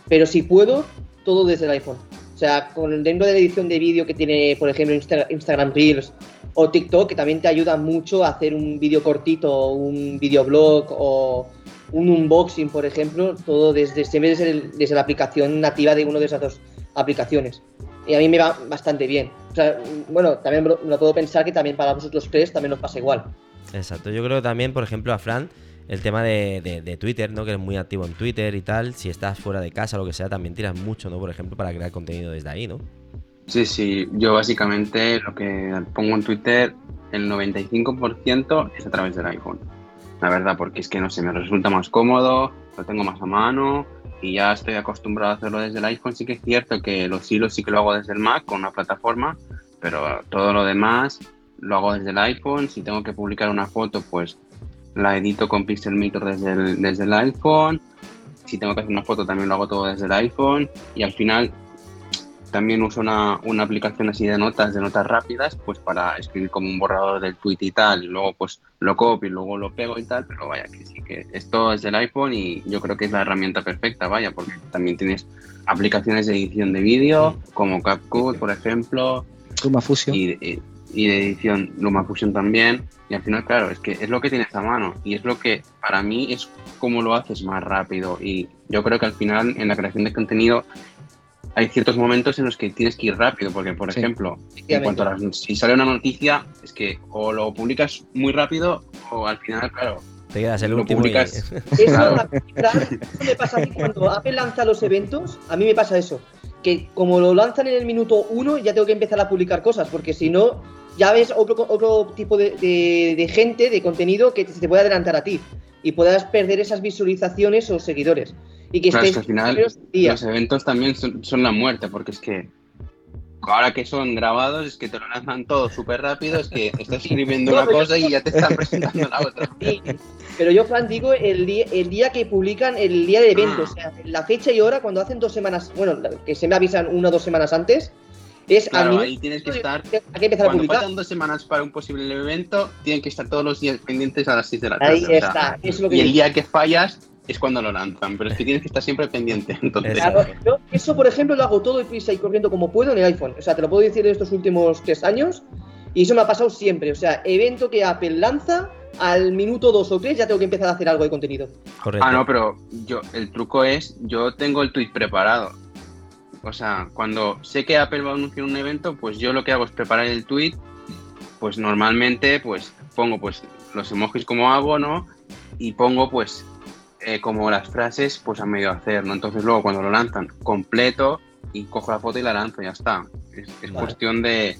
pero si puedo, todo desde el iPhone. O sea, con, dentro de la edición de vídeo que tiene, por ejemplo, Insta- Instagram Reels o TikTok, que también te ayuda mucho a hacer un vídeo cortito, un videoblog o un unboxing, por ejemplo, todo desde, siempre desde, el- desde la aplicación nativa de una de esas dos aplicaciones y a mí me va bastante bien. O sea, bueno, también lo, lo puedo pensar que también para vosotros tres también os pasa igual.
Exacto. Yo creo también, por ejemplo, a Fran, el tema de, de- de Twitter, ¿no? Que eres muy activo en Twitter y tal. Si estás fuera de casa o lo que sea, también tiras mucho, ¿no? Por ejemplo, para crear contenido desde ahí, ¿no?
Sí, sí, yo básicamente lo que pongo en Twitter, el 95% es a través del iPhone. La verdad, porque es que no sé, me resulta más cómodo, lo tengo más a mano y ya estoy acostumbrado a hacerlo desde el iPhone. Sí que es cierto que los hilos sí que lo hago desde el Mac con una plataforma, pero todo lo demás lo hago desde el iPhone. Si tengo que publicar una foto, pues la edito con Pixelmator desde el, desde el iPhone. Si tengo que hacer una foto, también lo hago todo desde el iPhone. Y al final también uso una, una aplicación así de notas, de notas rápidas, pues para escribir como un borrador del tweet y tal, y luego pues lo copio y luego lo pego y tal, pero vaya que sí que esto es del iPhone y yo creo que es la herramienta perfecta, vaya, porque también tienes aplicaciones de edición de vídeo, como CapCut, por ejemplo,
Luma Fusion.
y, y- y de edición LumaFusion también. Y al final, claro, es que es lo que tienes a mano y es lo que para mí es como lo haces más rápido. Y yo creo que al final en la creación de contenido hay ciertos momentos en los que tienes que ir rápido, porque por
Sí.
ejemplo, en cuanto a las, si sale una noticia, es que o lo publicas muy rápido o al final, claro,
Te quedas el
Lo
último y-
publicas.
Eso,
Claro.
me pasa a mí cuando Apple lanza los eventos, a mí me pasa eso. Que como lo lanzan en el minuto uno, ya tengo que empezar a publicar cosas, porque si no, ya ves otro, otro tipo de, de- de gente, de contenido que se te puede adelantar a ti y puedas perder esas visualizaciones o seguidores. Y que
Claro, es
estés
que al final
días.
los eventos también son, son la muerte, porque es que ahora que son grabados, es que te lo lanzan todo súper rápido, es que estás escribiendo
No,
una cosa y ya te están presentando la otra.
Sí, pero yo, Fran, digo el día, el día que publican el día de evento,
Ah.
o sea, la fecha y hora cuando hacen dos semanas, bueno, que se me avisan una o dos semanas antes, es
Claro, ahí tienes que estar.
hay que empezar a
Cuando
publicar.
faltan dos semanas para un posible evento, tienen que estar todos los días pendientes a las 6 de la tarde.
Ahí
o sea,
está, es lo que
y el día que fallas es cuando lo lanzan, pero es que tienes que estar siempre pendiente. Entonces,
Exacto.
Claro, yo eso, por ejemplo, lo hago todo deprisa y corriendo como puedo en el iPhone. O sea, te lo puedo decir en estos últimos tres años. Y eso me ha pasado siempre. O sea, evento que Apple lanza, al minuto dos o tres ya tengo que empezar a hacer algo de contenido.
Correcto.
Ah, no, pero yo el truco es, yo tengo el tweet preparado. O sea, cuando sé que Apple va a anunciar un evento, pues yo lo que hago es preparar el tweet. Pues normalmente, pues pongo pues los emojis como hago, ¿no? Y pongo pues eh, como las frases pues a medio hacer, ¿no? Entonces luego cuando lo lanzan completo y cojo la foto y la lanzo, ya está. Es, es
Vale.
cuestión de,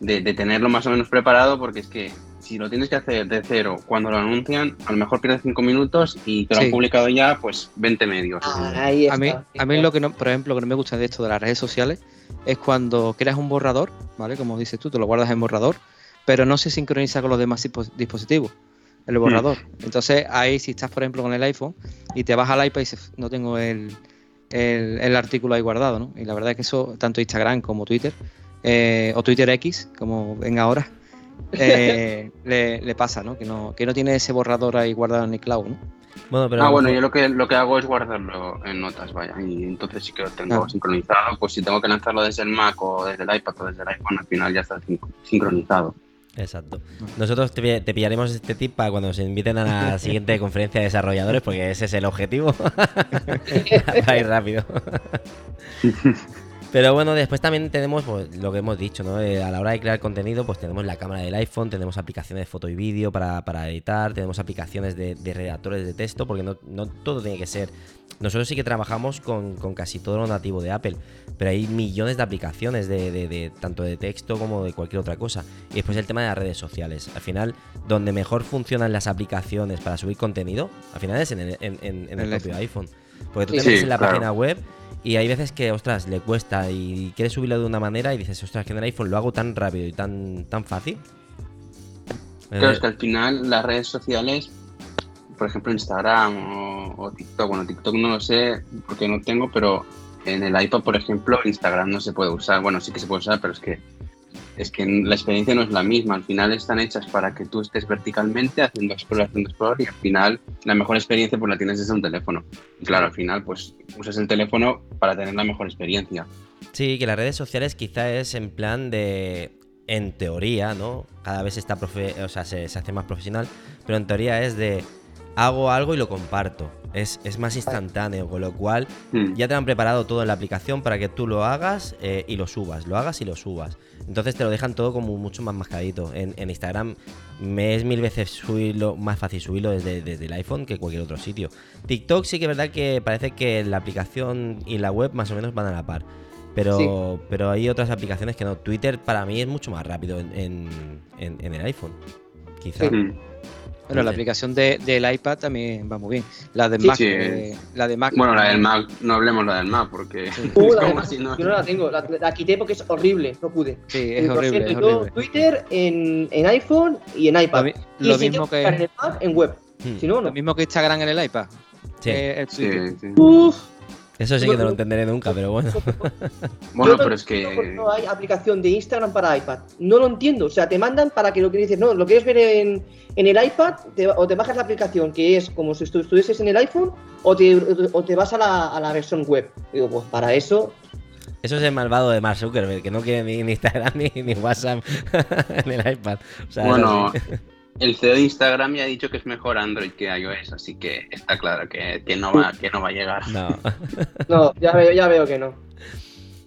de, de tenerlo más o menos preparado porque es que si lo tienes que hacer de cero cuando lo anuncian, a lo mejor pierdes cinco minutos y te lo
Sí.
han publicado ya pues 20 medios.
Ahí está.
A mí, a mí lo que no, por ejemplo, lo que no me gusta de esto de las redes sociales es cuando creas un borrador, ¿vale? Como dices tú, te lo guardas en borrador, pero no se sincroniza con los demás dispo- dispositivos, el borrador. Entonces, ahí si estás, por ejemplo, con el iPhone y te vas al iPad y dices, no tengo el, el, el artículo ahí guardado, ¿no? Y la verdad es que eso, tanto Instagram como Twitter, eh, o Twitter X, como ven ahora, eh, le, le pasa, ¿no? Que, ¿no? que no tiene ese borrador ahí guardado en el cloud, ¿no?
Bueno, pero
ah, bueno, yo lo que, lo que hago es guardarlo en notas, vaya, y entonces sí que lo tengo
Ah.
sincronizado. Pues si tengo que lanzarlo desde el Mac o desde el iPad o desde el iPhone, al final ya está sin- sincronizado.
Exacto. Nosotros te, te pillaremos este tip para cuando se inviten a la siguiente conferencia de desarrolladores, porque ese es el objetivo. para ir rápido. Pero bueno, después también tenemos pues, lo que hemos dicho, ¿no? Eh, a la hora de crear contenido, pues tenemos la cámara del iPhone, tenemos aplicaciones de foto y vídeo para, para editar, tenemos aplicaciones de, de redactores de texto, porque no, no todo tiene que ser nosotros sí que trabajamos con, casi todo lo nativo de Apple, pero hay millones de aplicaciones de, tanto de texto como de cualquier otra cosa. Y después el tema de las redes sociales. Al final, donde mejor funcionan las aplicaciones para subir contenido, al final es en el, propio iPhone. Porque tú te metes en la página web y hay veces que, ostras, le cuesta y quieres subirlo de una manera y dices, ostras, que en el iPhone lo hago tan rápido y tan, tan fácil.
Claro, es que al final las redes sociales por ejemplo, Instagram o, TikTok. Bueno, TikTok no lo sé porque no tengo, pero en el iPad, por ejemplo, Instagram no se puede usar. Bueno, sí que se puede usar, pero es que es que la experiencia no es la misma. Al final están hechas para que tú estés verticalmente haciendo explorar, haciendo explorar y al final la mejor experiencia pues la tienes desde un teléfono. Y claro, al final pues usas el teléfono para tener la mejor experiencia.
Sí, que las redes sociales quizá es en plan de en teoría, ¿no? Cada vez está profe o sea, se, se hace más profesional, pero en teoría es de hago algo y lo comparto. Es, más instantáneo, con lo cual hmm. ya te han preparado todo en la aplicación para que tú lo hagas eh, y lo subas, lo hagas y lo subas. Entonces te lo dejan todo como mucho más mascadito. En, Instagram me es mil veces subirlo, más fácil subirlo desde, el iPhone que cualquier otro sitio. TikTok sí que es verdad que parece que la aplicación y la web más o menos van a la par. Pero, pero hay otras aplicaciones que no. Twitter para mí es mucho más rápido en, el iPhone. Quizá. Hmm.
Bueno, la aplicación de, del iPad también va muy bien. La de Mac. Eh, la de Mac.
Bueno, la del Mac, no hablemos la del Mac porque.
Uh, no... Yo no la tengo, la, quité porque es horrible, no pude.
Sí, es horrible. Es horrible.
Twitter en, en, iPhone y en iPad.
Lo, y mismo que.
En, el Mac, en web.
Hmm. Si no, no. Lo mismo que Instagram en el iPad.
Sí.
Eh,
sí, sí. Uf. Eso sí que no lo entenderé nunca, pero bueno.
bueno, pero es que.
No hay aplicación de Instagram para iPad. No lo entiendo. O sea, te mandan para que lo que dices, no, lo quieres ver en, en el iPad, o te bajas la aplicación que es como si estuvieses en el iPhone, o te, o te vas a la, a la versión web. Digo, pues para eso.
Eso es el malvado de Mark Zuckerberg, que no quiere ni, Instagram ni, ni WhatsApp en el iPad. O sea,
bueno. El CEO de Instagram ya ha dicho que es mejor Android que iOS, así que está claro que, no, va, que no va a llegar.
No.
no, ya veo, ya veo que no.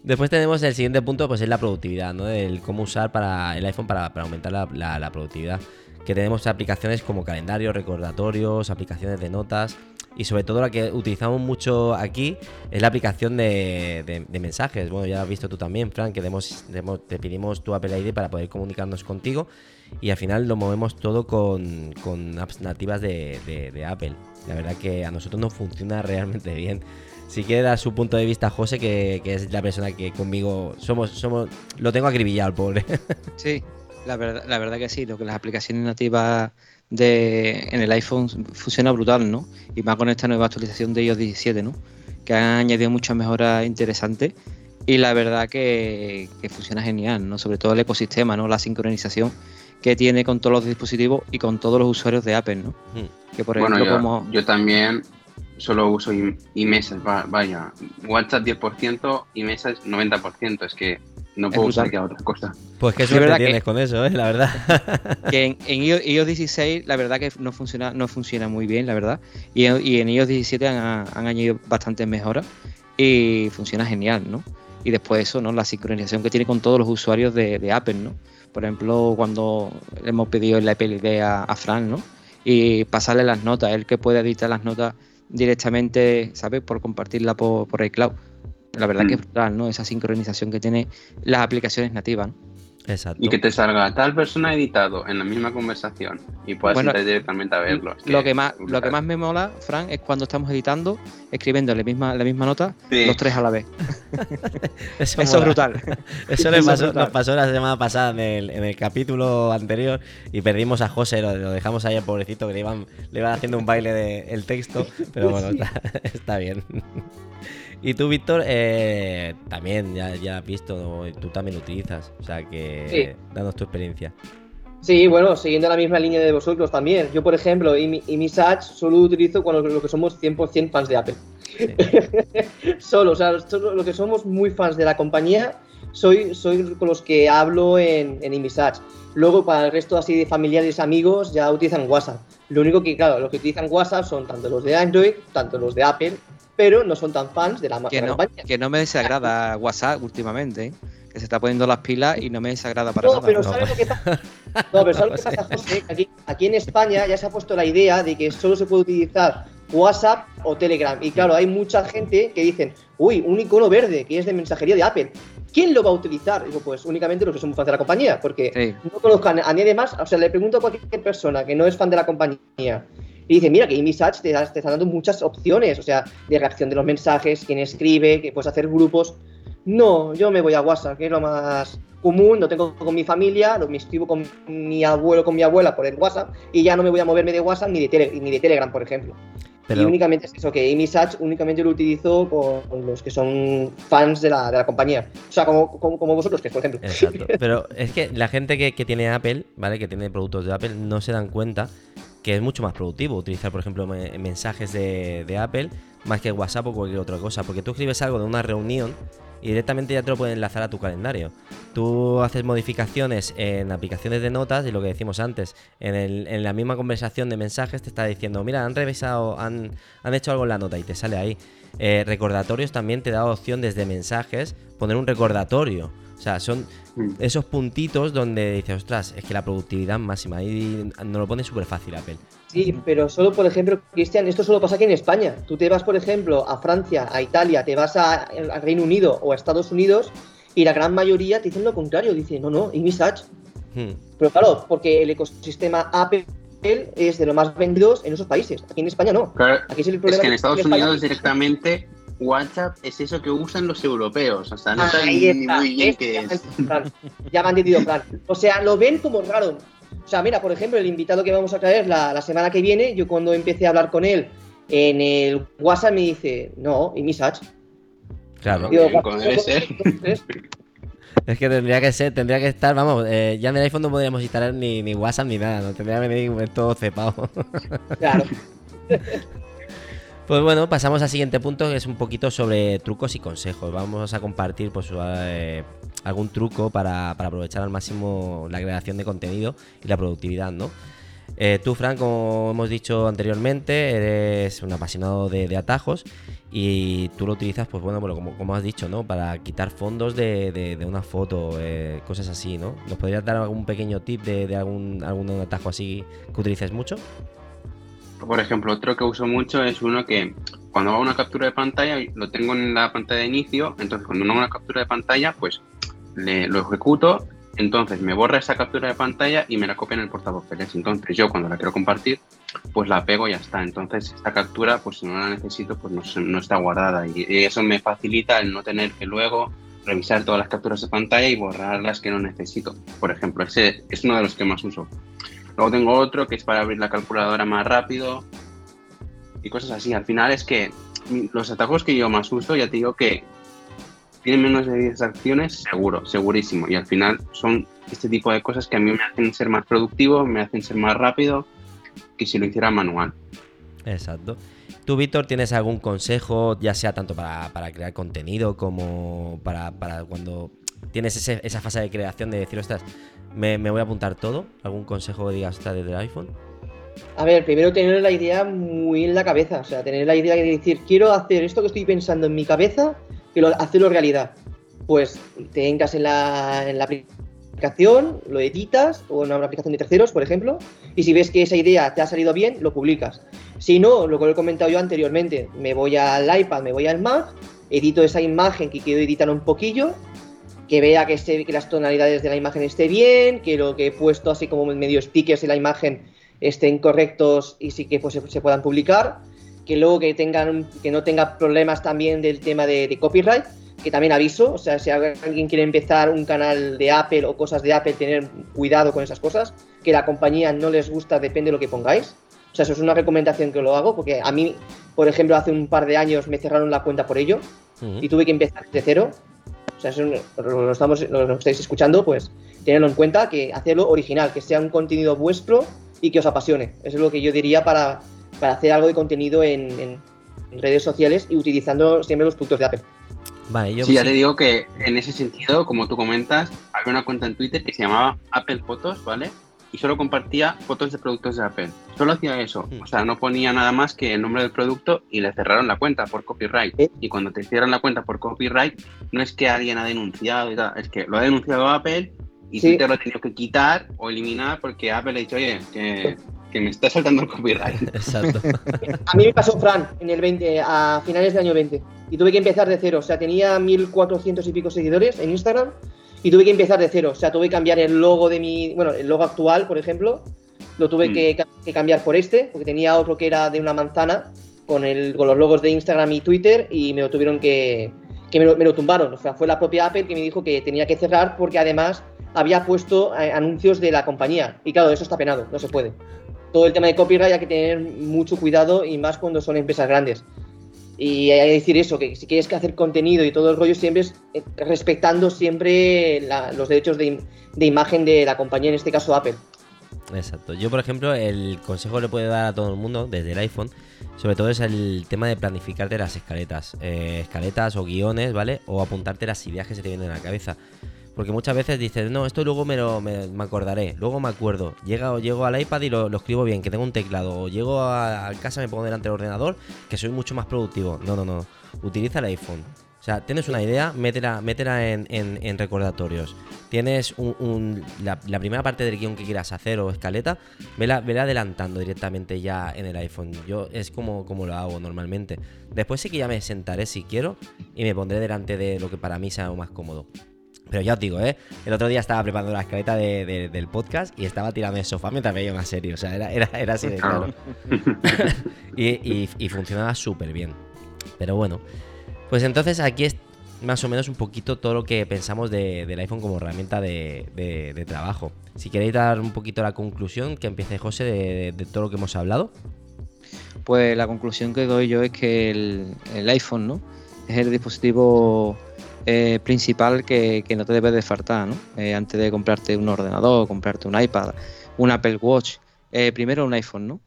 Después tenemos el siguiente punto, pues es la productividad, ¿no? El cómo usar para el iPhone para, aumentar la, productividad. Que tenemos aplicaciones como calendario, recordatorios, aplicaciones de notas. Y sobre todo la que utilizamos mucho aquí es la aplicación de, mensajes. Bueno, ya lo has visto tú también, Frank, que te pedimos tu Apple ID para poder comunicarnos contigo y al final lo movemos todo con, apps nativas de, Apple. La verdad que a nosotros nos funciona realmente bien. Si quiere dar su punto de vista José, que, es la persona que conmigo somos, somos, lo tengo acribillado el pobre.
Sí, la verdad, la verdad que sí, lo que las aplicaciones nativas de, en el iPhone funciona brutal, ¿no? Y más con esta nueva actualización de iOS 17, ¿no? Que han añadido muchas mejoras interesantes y la verdad que, que, funciona genial, ¿no? Sobre todo el ecosistema, ¿no? La sincronización que tiene con todos los dispositivos y con todos los usuarios de Apple, ¿no?
Hmm. Que por ejemplo, bueno, yo, como... yo también solo uso iMessage, vaya, WhatsApp 10%, iMessage 90%, es que no puedo usar ya otra cosa.
Pues qué suerte tienes con eso, ¿eh? la verdad.
Que en, iOS 16 la verdad que no funciona, no funciona muy bien, la verdad. Y, en iOS 17 han, añadido bastantes mejoras y funciona genial, ¿no? Y después eso, ¿no? La sincronización que tiene con todos los usuarios de, de Apple, ¿no? Por ejemplo, cuando hemos pedido la PLD a, a Fran, ¿no? Y pasarle las notas, él que puede editar las notas directamente, ¿sabes? Por compartirla por, por iCloud. La verdad que es mm. brutal, ¿no? Esa sincronización que tiene las aplicaciones nativas. ¿no?
Exacto.
Y que te salga tal persona editado en la misma conversación y puedas bueno, directamente a verlo.
lo, que más, lo que más me mola, Fran, es cuando estamos editando, escribiendo la misma, la misma nota, los tres a la vez. Eso, es brutal.
Eso le pasó, nos pasó la semana pasada en el, en el, capítulo anterior y perdimos a José, lo, lo dejamos ahí al pobrecito que le iban, le iban haciendo un baile del el texto, pero bueno, está, está bien. Y tú, Víctor, eh, también ya, ya has visto, tú también lo utilizas. O sea que danos tu experiencia.
Sí, bueno, siguiendo la misma línea de vosotros también. Yo, por ejemplo, y mi, y mi solo utilizo cuando lo que somos 100% fans de Apple. solo, o sea, lo que somos muy fans de la compañía, soy, soy con los que hablo en, en IMISAT. Luego, para el resto así de familiares, amigos, ya utilizan WhatsApp. Lo único que, claro, los que utilizan WhatsApp son tanto los de Android, tanto los de Apple, pero no son tan fans de la,
que
de la
no,
compañía.
que no me desagrada WhatsApp últimamente, ¿eh? que se está poniendo las pilas y no me desagrada para
No,
nada.
pero
no.
¿sabes lo que pasa? No, pero ¿sabes lo que pasa, José? Que Aquí, aquí en España ya se ha puesto la idea de que solo se puede utilizar WhatsApp o Telegram. Y claro, hay mucha gente que dicen, uy, un icono verde que es de mensajería de Apple. ¿Quién lo va a utilizar? Digo, pues únicamente los que son fans de la compañía, porque
Sí.
no conozco a nadie más. O sea, le pregunto a cualquier persona que no es fan de la compañía y dice, mira, que ImiSearch te, te está dando muchas opciones, o sea, de reacción de los mensajes, quién escribe, que puedes hacer grupos. No, yo me voy a WhatsApp, que es lo más común, lo tengo con mi familia, lo me escribo con mi abuelo, con mi abuela por el WhatsApp, y ya no me voy a moverme de WhatsApp ni de, Tele- ni de Telegram, por ejemplo.
Pero,
Y únicamente es eso, que ImiSearch únicamente lo utilizo con los que son fans de la, de la compañía. O sea, como, como, como vosotros, que por ejemplo.
Exacto. Pero es que la gente que, que tiene Apple, ¿vale? Que tiene productos de Apple, no se dan cuenta que es mucho más productivo utilizar, por ejemplo, me- mensajes de, Apple más que WhatsApp o cualquier otra cosa. Porque tú escribes algo de una reunión y directamente ya te lo pueden enlazar a tu calendario. Tú haces modificaciones en aplicaciones de notas y lo que decimos antes, en la misma conversación de mensajes te está diciendo, mira, han revisado, han, han hecho algo en la nota y te sale ahí. Eh, recordatorios también te da opción desde mensajes poner un recordatorio. O sea, son
Mm.
esos puntitos donde dices, ostras, es que la productividad máxima. Y nos lo pone súper fácil Apple.
Sí, pero solo, por ejemplo, Cristian, esto solo pasa aquí en España. Tú te vas, por ejemplo, a Francia, a Italia, te vas a, al Reino Unido o a Estados Unidos y la gran mayoría te dicen lo contrario. Dicen, no, no, ImiSearch.
Hmm.
Pero claro, porque el ecosistema Apple es de los más vendidos en esos países. Aquí en España no.
Claro,
Aquí es el
es
problema.
que en Estados
España-
Unidos directamente WhatsApp es eso que usan los europeos. O sea, no saben ni muy bien
¿ves?
qué es.
Ya me han entendido, Fran. O sea, lo ven como raro. O sea, mira, por ejemplo, el invitado que vamos a traer la, la semana que viene, yo cuando empecé a hablar con él en el WhatsApp me dice, no, y mi Sach.
Claro.
Digo, como debe ser.
Es que tendría que ser, tendría que estar, vamos, eh, ya en el iPhone no podríamos instalar ni, ni WhatsApp ni nada, no tendría que venir todo cepado.
Claro.
Pues bueno, pasamos al siguiente punto que es un poquito sobre trucos y consejos. Vamos a compartir pues eh, algún truco para, aprovechar al máximo la creación de contenido y la productividad, ¿no? Eh, tú, Fran, como hemos dicho anteriormente, eres un apasionado de, atajos y tú lo utilizas, pues bueno, como, has dicho, ¿no? Para quitar fondos de, una foto, eh, cosas así, ¿no? ¿Nos podrías dar algún pequeño tip de, de algún, algún atajo así que utilices mucho?
Por ejemplo, otro que uso mucho es uno que cuando hago una captura de pantalla, lo tengo en la pantalla de inicio, entonces cuando hago una captura de pantalla, pues lo ejecuto, entonces me borra esa captura de pantalla y me la copia en el portapapeles. Entonces yo cuando la quiero compartir, pues la pego y ya está. Entonces esta captura, pues si no la necesito, pues no, no está guardada y eso me facilita el no tener que luego revisar todas las capturas de pantalla y borrar las que no necesito. Por ejemplo, ese es uno de los que más uso. Luego tengo otro que es para abrir la calculadora más rápido y cosas así. Al final es que los atajos que yo más uso, ya te digo que tienen menos de 10 acciones, seguro, segurísimo. Y al final son este tipo de cosas que a mí me hacen ser más productivo, me hacen ser más rápido que si lo hiciera manual.
Exacto. ¿Tú, Víctor, tienes algún consejo, ya sea tanto para, para crear contenido como para, para cuando tienes ese- esa fase de creación de decir, ostras, me, me voy a apuntar todo? ¿Algún consejo que digas, desde el iPhone?
A ver, primero tener la idea muy en la cabeza, o sea, tener la idea de decir, quiero hacer esto que estoy pensando en mi cabeza lo, hacerlo realidad. Pues te entras en la, en la aplicación, lo editas, o en una aplicación de terceros, por ejemplo, y si ves que esa idea te ha salido bien, lo publicas. Si no, lo que he comentado yo anteriormente, me voy al iPad, me voy al Mac, edito esa imagen que quiero editar un poquillo, que vea que, esté- que las tonalidades de la imagen esté bien, que lo que he puesto así como medio stickers en la imagen estén correctos y sí que pues, se, se puedan publicar, que luego que tengan que no tenga problemas también del tema de, de copyright, que también aviso, o sea, si alguien quiere empezar un canal de Apple o cosas de Apple, tener cuidado con esas cosas, que la compañía no les gusta, depende de lo que pongáis. O sea, eso es una recomendación que lo hago, porque a mí, por ejemplo, hace un par de años me cerraron la cuenta por ello y tuve que empezar de cero. O sea, eso lo, estamos, lo, lo estáis escuchando, pues tenedlo en cuenta, que hacerlo original, que sea un contenido vuestro y que os apasione. Eso es lo que yo diría para, para hacer algo de contenido en, en redes sociales y utilizando siempre los productos de Apple.
Vale, yo
Sí, ya
sí-
te digo que en ese sentido, como tú comentas, había una cuenta en Twitter que se llamaba Apple Fotos, ¿vale? Y solo compartía fotos de productos de Apple. Solo hacía eso.
Hmm.
O sea, no ponía nada más que el nombre del producto y le cerraron la cuenta por copyright.
¿Eh?
Y cuando te cierran la cuenta por copyright, no es que alguien ha denunciado y tal, es que lo ha denunciado Apple y
Sí.
Twitter lo ha tenido que quitar o eliminar porque Apple le ha dicho, oye, que, que me está saltando el copyright.
Exacto.
A mí me pasó Fran en el 20, a finales del año 20. Y tuve que empezar de cero. O sea, tenía 1400 y pico seguidores en Instagram. Y tuve que empezar de cero. O sea, tuve que cambiar el logo de mi. Bueno, el logo actual, por ejemplo. Lo tuve
Mm.
que, que cambiar por este. Porque tenía otro que era de una manzana. Con, el, con los logos de Instagram y Twitter. Y me lo tuvieron que. que me lo, me lo tumbaron. O sea, fue la propia Apple que me dijo que tenía que cerrar. Porque además había puesto eh, anuncios de la compañía. Y claro, eso está penado. No se puede todo el tema de copyright hay que tener mucho cuidado y más cuando son empresas grandes. Y hay que decir eso, que si quieres que hacer contenido y todo el rollo siempre es eh, respetando siempre la- los derechos de, im- de imagen de la compañía, en este caso Apple.
Exacto. Yo, por ejemplo, el consejo que le puedo dar a todo el mundo desde el iPhone, sobre todo es el tema de planificarte las escaletas. eh, escaletas o guiones, ¿vale? O apuntarte las ideas que se te vienen a la cabeza. Porque muchas veces dices, no, esto luego me, lo, me, me acordaré, luego me acuerdo. Llega, o llego al iPad y lo, lo escribo bien, que tengo un teclado. O llego a, casa, me pongo delante del ordenador, que soy mucho más productivo. No, no, no. Utiliza el iPhone. O sea, tienes una idea, métela, métela en, en- recordatorios. Tienes un, la primera parte del guion que quieras hacer o escaleta, vela, vela adelantando directamente ya en el iPhone. Yo es como, como lo hago normalmente. Después sí que ya me sentaré si quiero y me pondré delante de lo que para mí sea lo más cómodo. Pero ya os digo, ¿eh? El otro día estaba preparando la escaleta de- de- del podcast y estaba tirando el sofá mientras veía una serie. O sea, era, era, era así de claro. y, y- y funcionaba súper bien. Pero bueno, pues entonces aquí es más o menos un poquito todo lo que pensamos de- del iPhone como herramienta de, de- de trabajo. Si queréis dar un poquito la conclusión, que empiece José de, de todo lo que hemos hablado.
Pues la conclusión que doy yo es que el, el iPhone, ¿no? Es el dispositivo eh, principal que, que no te debe de faltar, ¿no? Eh, antes de comprarte un ordenador, comprarte un iPad, un Apple Watch, eh, primero un iPhone, ¿no?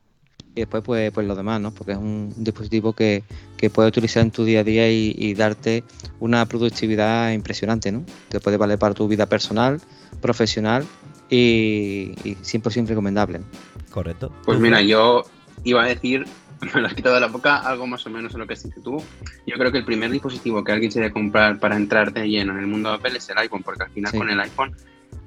Y después pues, pues lo demás, ¿no? Porque es un dispositivo que, que puedes utilizar en tu día a día y, y darte una productividad impresionante, ¿no? Te puede valer para tu vida personal, profesional y, y 100% recomendable. ¿no?
Correcto.
Pues
¿Tú,
mira, yo iba a decir, me lo has quitado de la boca, algo más o menos en lo que has dicho tú. Yo creo que el primer dispositivo que alguien se debe comprar para entrar de lleno en el mundo de Apple es el iPhone, porque al final
Sí.
con el iPhone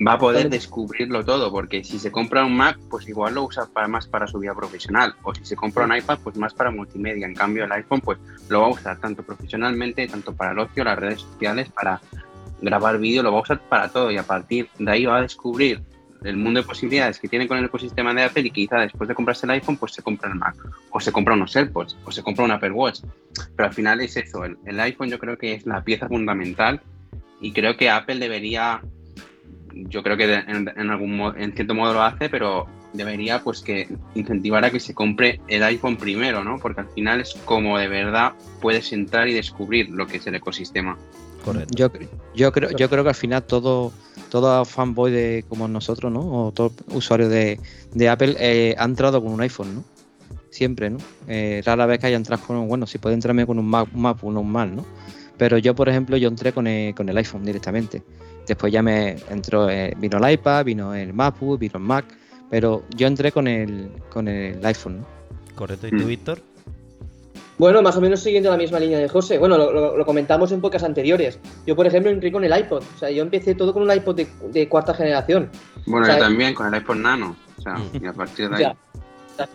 va a poder descubrirlo todo, porque si se compra un Mac, pues igual lo usa para, más para su vida profesional, o si se compra un iPad, pues más para multimedia. En cambio, el iPhone, pues lo va a usar tanto profesionalmente, tanto para el ocio, las redes sociales, para grabar vídeo, lo va a usar para todo, y a partir de ahí va a descubrir el mundo de posibilidades que tiene con el ecosistema de Apple y quizá después de comprarse el iPhone pues se compra el Mac o se compra unos AirPods o se compra un Apple Watch. Pero al final es eso el, el iPhone yo creo que es la pieza fundamental y creo que Apple debería yo creo que de- en, en algún mo- en cierto modo lo hace pero debería pues que incentivar a que se compre el iPhone primero no porque al final es como de verdad puedes entrar y descubrir lo que es el ecosistema.
Correcto.
Yo, yo, creo, yo creo que al final todo, todo fanboy de como nosotros, ¿no? O todo usuario de, de Apple eh, ha entrado con un iPhone, ¿no? Siempre, ¿no? Eh, rara vez que haya entrado con un, bueno, si puede entrarme con un Mac, un Mac, no un Mac, ¿no? Pero yo, por ejemplo, yo entré con el, con el iPhone directamente. Después ya me entró, eh, vino el iPad, vino el MacBook, vino el Mac, pero yo entré con el, con el iPhone, ¿no?
Correcto. ¿Y tú,
Mm.
Víctor?
Bueno, más o menos siguiendo la misma línea de José. Bueno, lo, lo- lo comentamos en pocas anteriores. Yo, por ejemplo, entré con el iPod. O sea, yo empecé todo con un iPod de, de cuarta generación.
bueno
O sea,
yo también con el iPhone Nano o sea y a partir de ahí
Ya.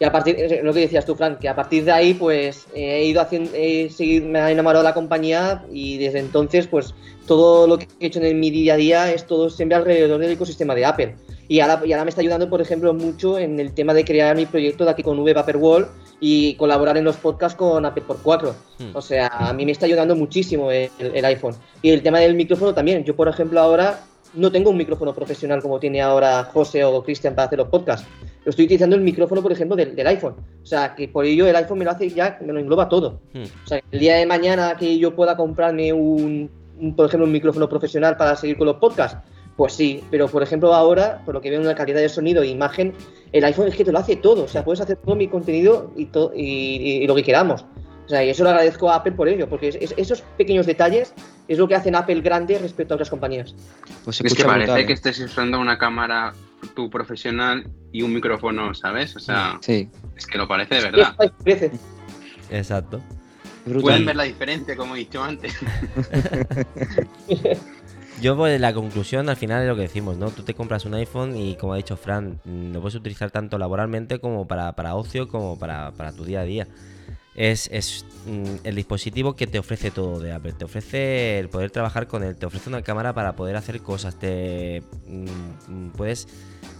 Y a partir, eh, lo que decías tú, Frank, que a partir de ahí, pues eh, he ido haciendo, he seguido, me ha enamorado la compañía y desde entonces, pues todo lo que he hecho en mi día a día es todo siempre alrededor del ecosistema de Apple. Y ahora, y ahora me está ayudando, por ejemplo, mucho en el tema de crear mi proyecto de aquí con V Paperwall y colaborar en los podcasts con Apple por 4.
Hmm.
O sea, a mí me está ayudando muchísimo el, el iPhone. Y el tema del micrófono también. Yo, por ejemplo, ahora no tengo un micrófono profesional como tiene ahora José o Cristian para hacer los podcasts. Lo estoy utilizando el micrófono, por ejemplo, del, del iPhone. O sea, que por ello el iPhone me lo hace ya, me lo engloba todo.
Hmm.
O sea, el día de mañana que yo pueda comprarme un, un, por ejemplo, un micrófono profesional para seguir con los podcasts, pues sí. Pero, por ejemplo, ahora, por lo que veo en la calidad de sonido e imagen, el iPhone es que te lo hace todo. O sea, puedes hacer todo mi contenido y, to- y, y- y lo que queramos. O sea, y eso lo agradezco a Apple por ello, porque es- es- esos pequeños detalles es lo que hacen Apple grande respecto a otras compañías.
Pues
Es que parece
brutal,
que estés usando una cámara tu profesional y un micrófono, ¿sabes? O sea,
Sí,
es que lo parece de verdad.
Exacto.
brutal.
Pueden ver la diferencia, como he dicho antes.
Yo, pues, la conclusión al final es lo que decimos, ¿no? Tú te compras un iPhone y, como ha dicho Fran, mm, lo puedes utilizar tanto laboralmente como para, para ocio, como para, para tu día a día. Es, es, mm, el dispositivo que te ofrece todo de Apple. Te ofrece el poder trabajar con él, te ofrece una cámara para poder hacer cosas, te mm, mm, puedes...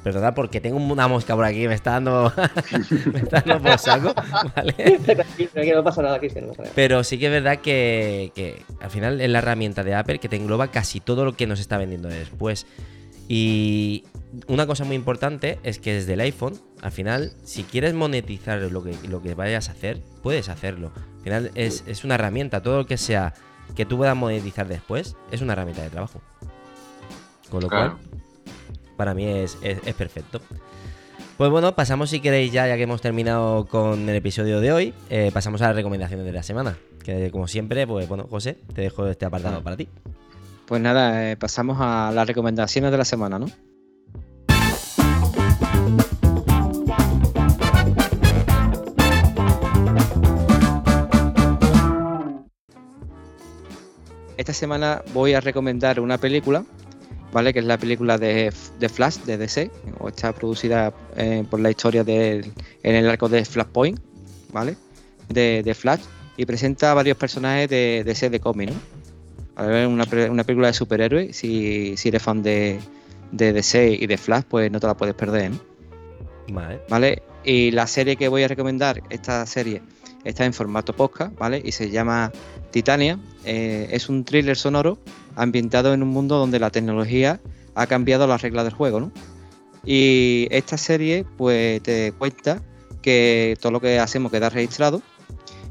Perdonad porque tengo una mosca por aquí, me está dando, me está dando por saco, ¿vale?
No pasa nada, Cristian, no pasa nada.
Pero sí que es verdad que, que al final es la herramienta de Apple que te engloba casi todo lo que nos está vendiendo después. Y una cosa muy importante es que desde el iPhone, al final, si quieres monetizar lo que, lo que vayas a hacer, puedes hacerlo. Al final es, es una herramienta, todo lo que sea que tú puedas monetizar después, es una herramienta de trabajo. Con lo
Claro.
cual, para mí es, es- es perfecto. Pues bueno, pasamos si queréis ya, ya que hemos terminado con el episodio de hoy, eh, pasamos a las recomendaciones de la semana. Que como siempre, pues bueno, José, te dejo este apartado para ti.
Pues nada, eh, pasamos a las recomendaciones de la semana, ¿no? Esta semana voy a recomendar una película, ¿vale? Que es la película de, de Flash, de DC, o está producida eh, por la historia del, en el arco de Flashpoint, ¿vale? De, de Flash, y presenta varios personajes de DC de cómic, ¿no? A ver, una, una película de superhéroes, si, si eres fan de, de DC y de Flash, pues no te la puedes perder.
Vale.
¿Vale? Y la serie que voy a recomendar, esta serie está en formato podcast, ¿vale? Y se llama Titania. Eh, es un thriller sonoro ambientado en un mundo donde la tecnología ha cambiado las reglas del juego, ¿no? Y esta serie, pues, te cuenta que todo lo que hacemos queda registrado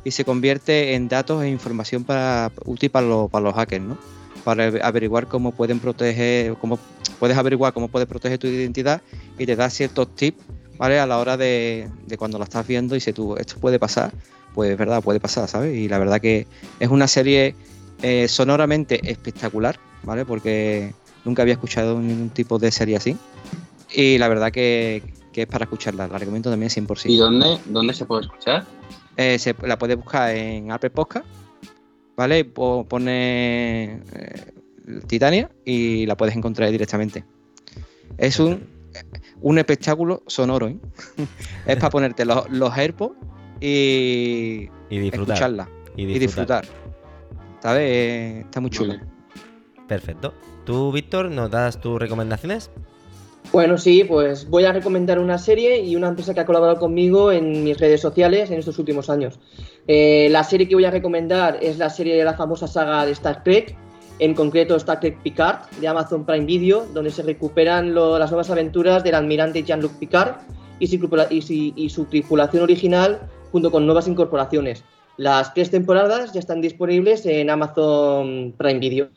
y se convierte en datos e información para, útil para los, para los hackers, ¿no? Para averiguar cómo pueden proteger, cómo puedes averiguar cómo puedes proteger tu identidad y te da ciertos tips, ¿vale? A la hora de, de cuando la estás viendo y si tú, esto puede pasar, pues es verdad, puede pasar, ¿sabes? Y la verdad que es una serie eh, sonoramente espectacular, ¿vale? Porque nunca había escuchado ningún tipo de serie así. Y la verdad que, que es para escucharla, la recomiendo también 100%.
¿Y dónde, dónde se puede escuchar?
Eh, se, la puedes buscar en Apple Podcast, ¿vale? Po- Pone eh, Titania y la puedes encontrar directamente. Es un, un espectáculo sonoro, ¿eh? es para ponerte los, los AirPods y
Y disfrutar.
escucharla
Y
y
disfrutar.
disfrutar. ¿Sabes? Está muy chulo.
Perfecto. ¿Tú, Víctor, nos das tus recomendaciones?
Bueno, sí, pues voy a recomendar una serie y una empresa que ha colaborado conmigo en mis redes sociales en estos últimos años. Eh, la serie que voy a recomendar es la serie de la famosa saga de Star Trek, en concreto Star Trek Picard, de Amazon Prime Video, donde se recuperan las nuevas aventuras del almirante Jean-Luc Picard y su, y si- y su tripulación original, junto con nuevas incorporaciones. Las tres temporadas ya están disponibles en Amazon Prime Video.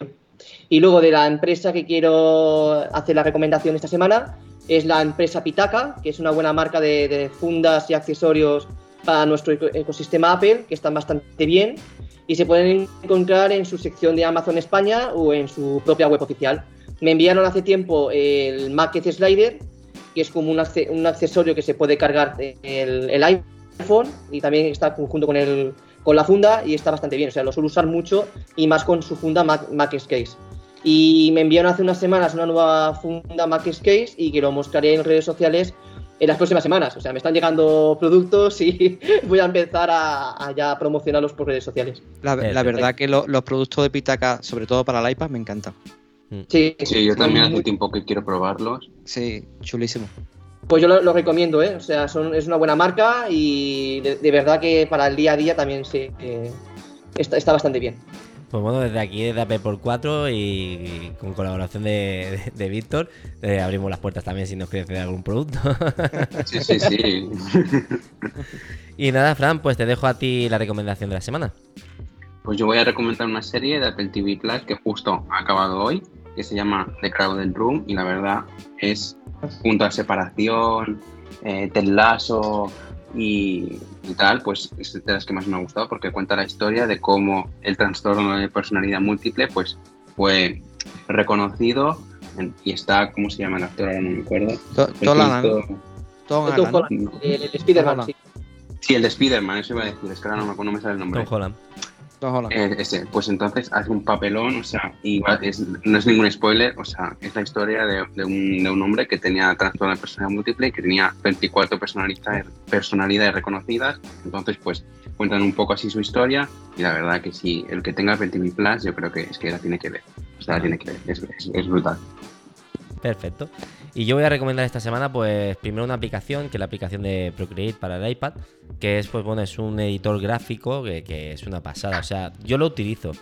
Y luego de la empresa que quiero hacer la recomendación esta semana es la empresa Pitaka, que es una buena marca de, fundas y accesorios para nuestro eco- ecosistema Apple, que están bastante bien y se pueden encontrar en su sección de Amazon España o en su propia web oficial. Me enviaron hace tiempo el Mac Slider, que es como un accesorio que se puede cargar el, el iPhone y también está junto con, el, con la funda y está bastante bien. O sea, lo suelo usar mucho y más con su funda Mac, Mac Case. Y me enviaron hace unas semanas una nueva funda Mac Case y que lo mostraré en redes sociales en las próximas semanas. O sea, me están llegando productos y voy a empezar a, a ya promocionarlos por redes sociales.
La, verdad que lo- los productos de Pitaca, sobre todo para el iPad, me encantan.
Sí,
Sí, yo también hace tiempo que quiero probarlos.
Sí, chulísimo.
Pues yo lo, lo recomiendo, ¿eh? O sea, son, es una buena marca y de, de verdad que para el día a día también sí, eh, está, está bastante bien.
Pues bueno, desde aquí, desde Apple por 4 y con colaboración de, de- de Víctor, eh, abrimos las puertas también si nos quieres ceder algún producto.
Sí, sí, sí.
y nada, Fran, pues te dejo a ti la recomendación de la semana.
Pues yo voy a recomendar una serie de Apple TV Plus que justo ha acabado hoy, que se llama The Crowded Room y la verdad es junto a Separación, eh, Ted Lasso y, y tal, pues es de las que más me ha gustado porque cuenta la historia de cómo el trastorno de personalidad múltiple pues fue reconocido En- y está, ¿cómo se llama el actor? Ahora no me acuerdo. El
Tom
el, Spider-Man. Sí,
el de Spider-Man, eso iba a decir, es que ahora no me, no me sale el nombre.
Tom Holland.
Eh, ese, pues entonces hace un papelón, o sea, va- es- no es ningún spoiler, o sea, es la historia de, de un, de un hombre que tenía trastorno de personalidad múltiple y que tenía 24 personalidades, personalidades reconocidas, entonces pues cuentan un poco así su historia y la verdad que sí, el que tenga 20 Plus yo creo que es que la tiene que ver, o sea, la tiene que ver, es, es- es brutal.
Perfecto. Y yo voy a recomendar esta semana, pues, primero una aplicación, que es la aplicación de Procreate para el iPad, que es, pues, bueno, es un editor gráfico que, es una pasada. O sea, yo lo utilizo,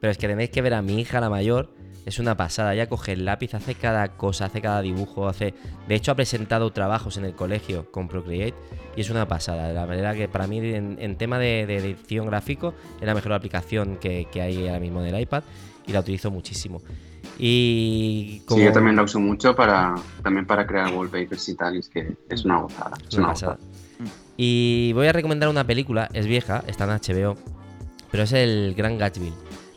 pero es que tenéis que ver a mi hija, la mayor, es una pasada. Ella coge el lápiz, hace cada cosa, hace cada dibujo, hace... De hecho, ha presentado trabajos en el colegio con Procreate y es una pasada. La verdad que para mí, en, tema de, de edición gráfico, es la mejor aplicación que, que hay ahora mismo en el iPad y la utilizo muchísimo. Y
Sí, yo también la uso mucho para, también para crear wallpapers y tal, y es que es una gozada, es
Una
gozada.
Y voy a recomendar una película, es vieja, está en HBO, pero es el Gran Gatsby.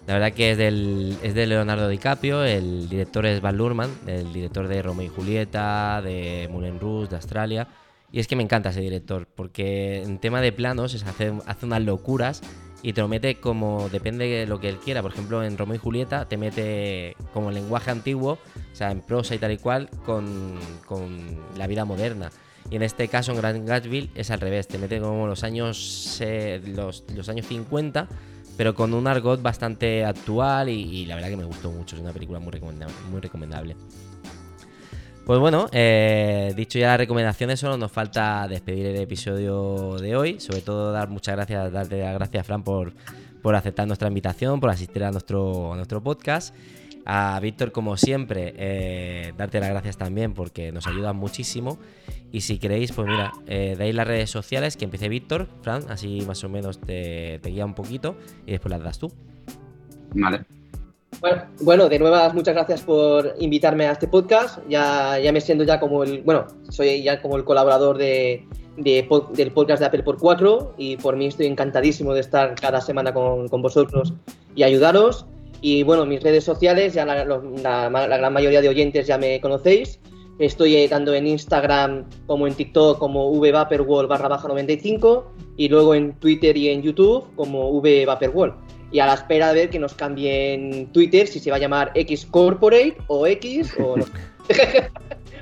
La verdad que es, del, es de Leonardo DiCaprio, el director es Van Lurman, el director de Romeo y Julieta, de Moulin Rouge, de Australia. Y es que me encanta ese director, porque en tema de planos es hace, hace unas locuras y te lo mete como depende de lo que él quiera. Por ejemplo, en Romeo y Julieta te mete como el lenguaje antiguo, o sea, en prosa y tal y cual, con, con la vida moderna. Y en este caso, en Grand Gatsby es al revés, te mete como los años, eh, los, los años 50, pero con un argot bastante actual y, y la verdad que me gustó mucho. Es una película muy recomendable. Muy recomendable. Pues bueno, eh, dicho ya las recomendaciones, solo nos falta despedir el episodio de hoy. Sobre todo dar muchas gracias, darte las gracias, Fran, por, por aceptar nuestra invitación, por asistir a nuestro, nuestro podcast. A Víctor, como siempre, eh, darte las gracias también porque nos ayudan muchísimo. Y si queréis, pues mira, eh, dais las redes sociales, que empiece Víctor, Fran, así más o menos te guía un poquito y después las das tú.
Vale.
Bueno, de nuevas muchas gracias por invitarme a este podcast. Ya, ya me siento ya como el, bueno, soy ya como el colaborador de, de del podcast de Apple por 4 y por mí estoy encantadísimo de estar cada semana con, vosotros y ayudaros. Y bueno, mis redes sociales, ya la gran mayoría de oyentes ya me conocéis. Estoy eh, tanto en Instagram como en TikTok como vvaporwall barra baja 95 y luego en Twitter y en YouTube como vvaporwall y a la espera de ver que nos cambien Twitter si se va a llamar X Corporate o X o no.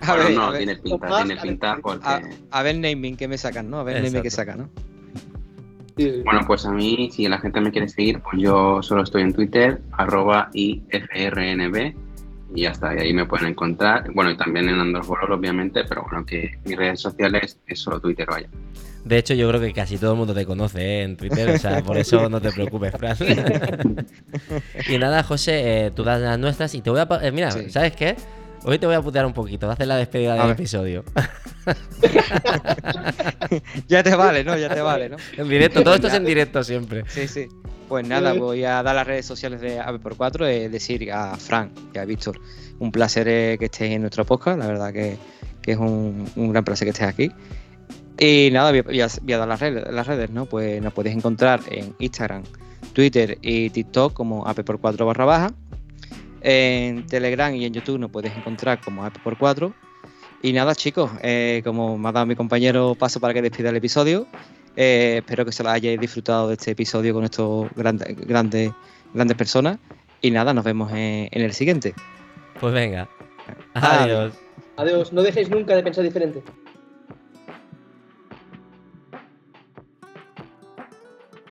A ver,
no,
a ver,
tiene pinta,
más,
tiene
a ver,
pinta porque...
a, a ver naming que me sacan, ¿no? A ver naming que
Exacto.
sacan, ¿no?
Bueno, pues a mí, si la gente me quiere seguir, pues yo solo estoy en Twitter, arroba IFRNB, y ya está, y ahí me pueden encontrar. Bueno, y también en Android obviamente, pero bueno, que mis redes sociales es solo Twitter, vaya.
De hecho, yo creo que casi todo el mundo te conoce ¿eh? en Twitter, o sea, por eso no te preocupes, Fran. y nada, José, eh, tú das las nuestras y te voy a... eh, mira,
Sí.
¿sabes qué? Hoy te voy a putear un poquito, voy a hacer la despedida
A
del
ver.
episodio.
Ya te vale, ¿no? Ya te vale, ¿no?
en directo, todo esto es en directo siempre.
Sí, sí. Pues nada, voy a dar las redes sociales de Ave por 4 es decir, a Frank y a Víctor, un placer que estéis en nuestro podcast, la verdad que, que es un, un gran placer que estéis aquí. Y nada, voy a, voy dar las redes, las redes, ¿no? Pues nos podéis encontrar en Instagram, Twitter y TikTok como AP por 4 barra baja. En Telegram y en YouTube nos podéis encontrar como AP por 4. Y nada, chicos, eh, como me ha dado mi compañero paso para que despida el episodio, eh, espero que se lo hayáis disfrutado de este episodio con estos grandes, grandes, grandes personas. Y nada, nos vemos en, en el siguiente.
Pues venga. Adiós.
Adiós, no dejéis nunca de pensar diferente.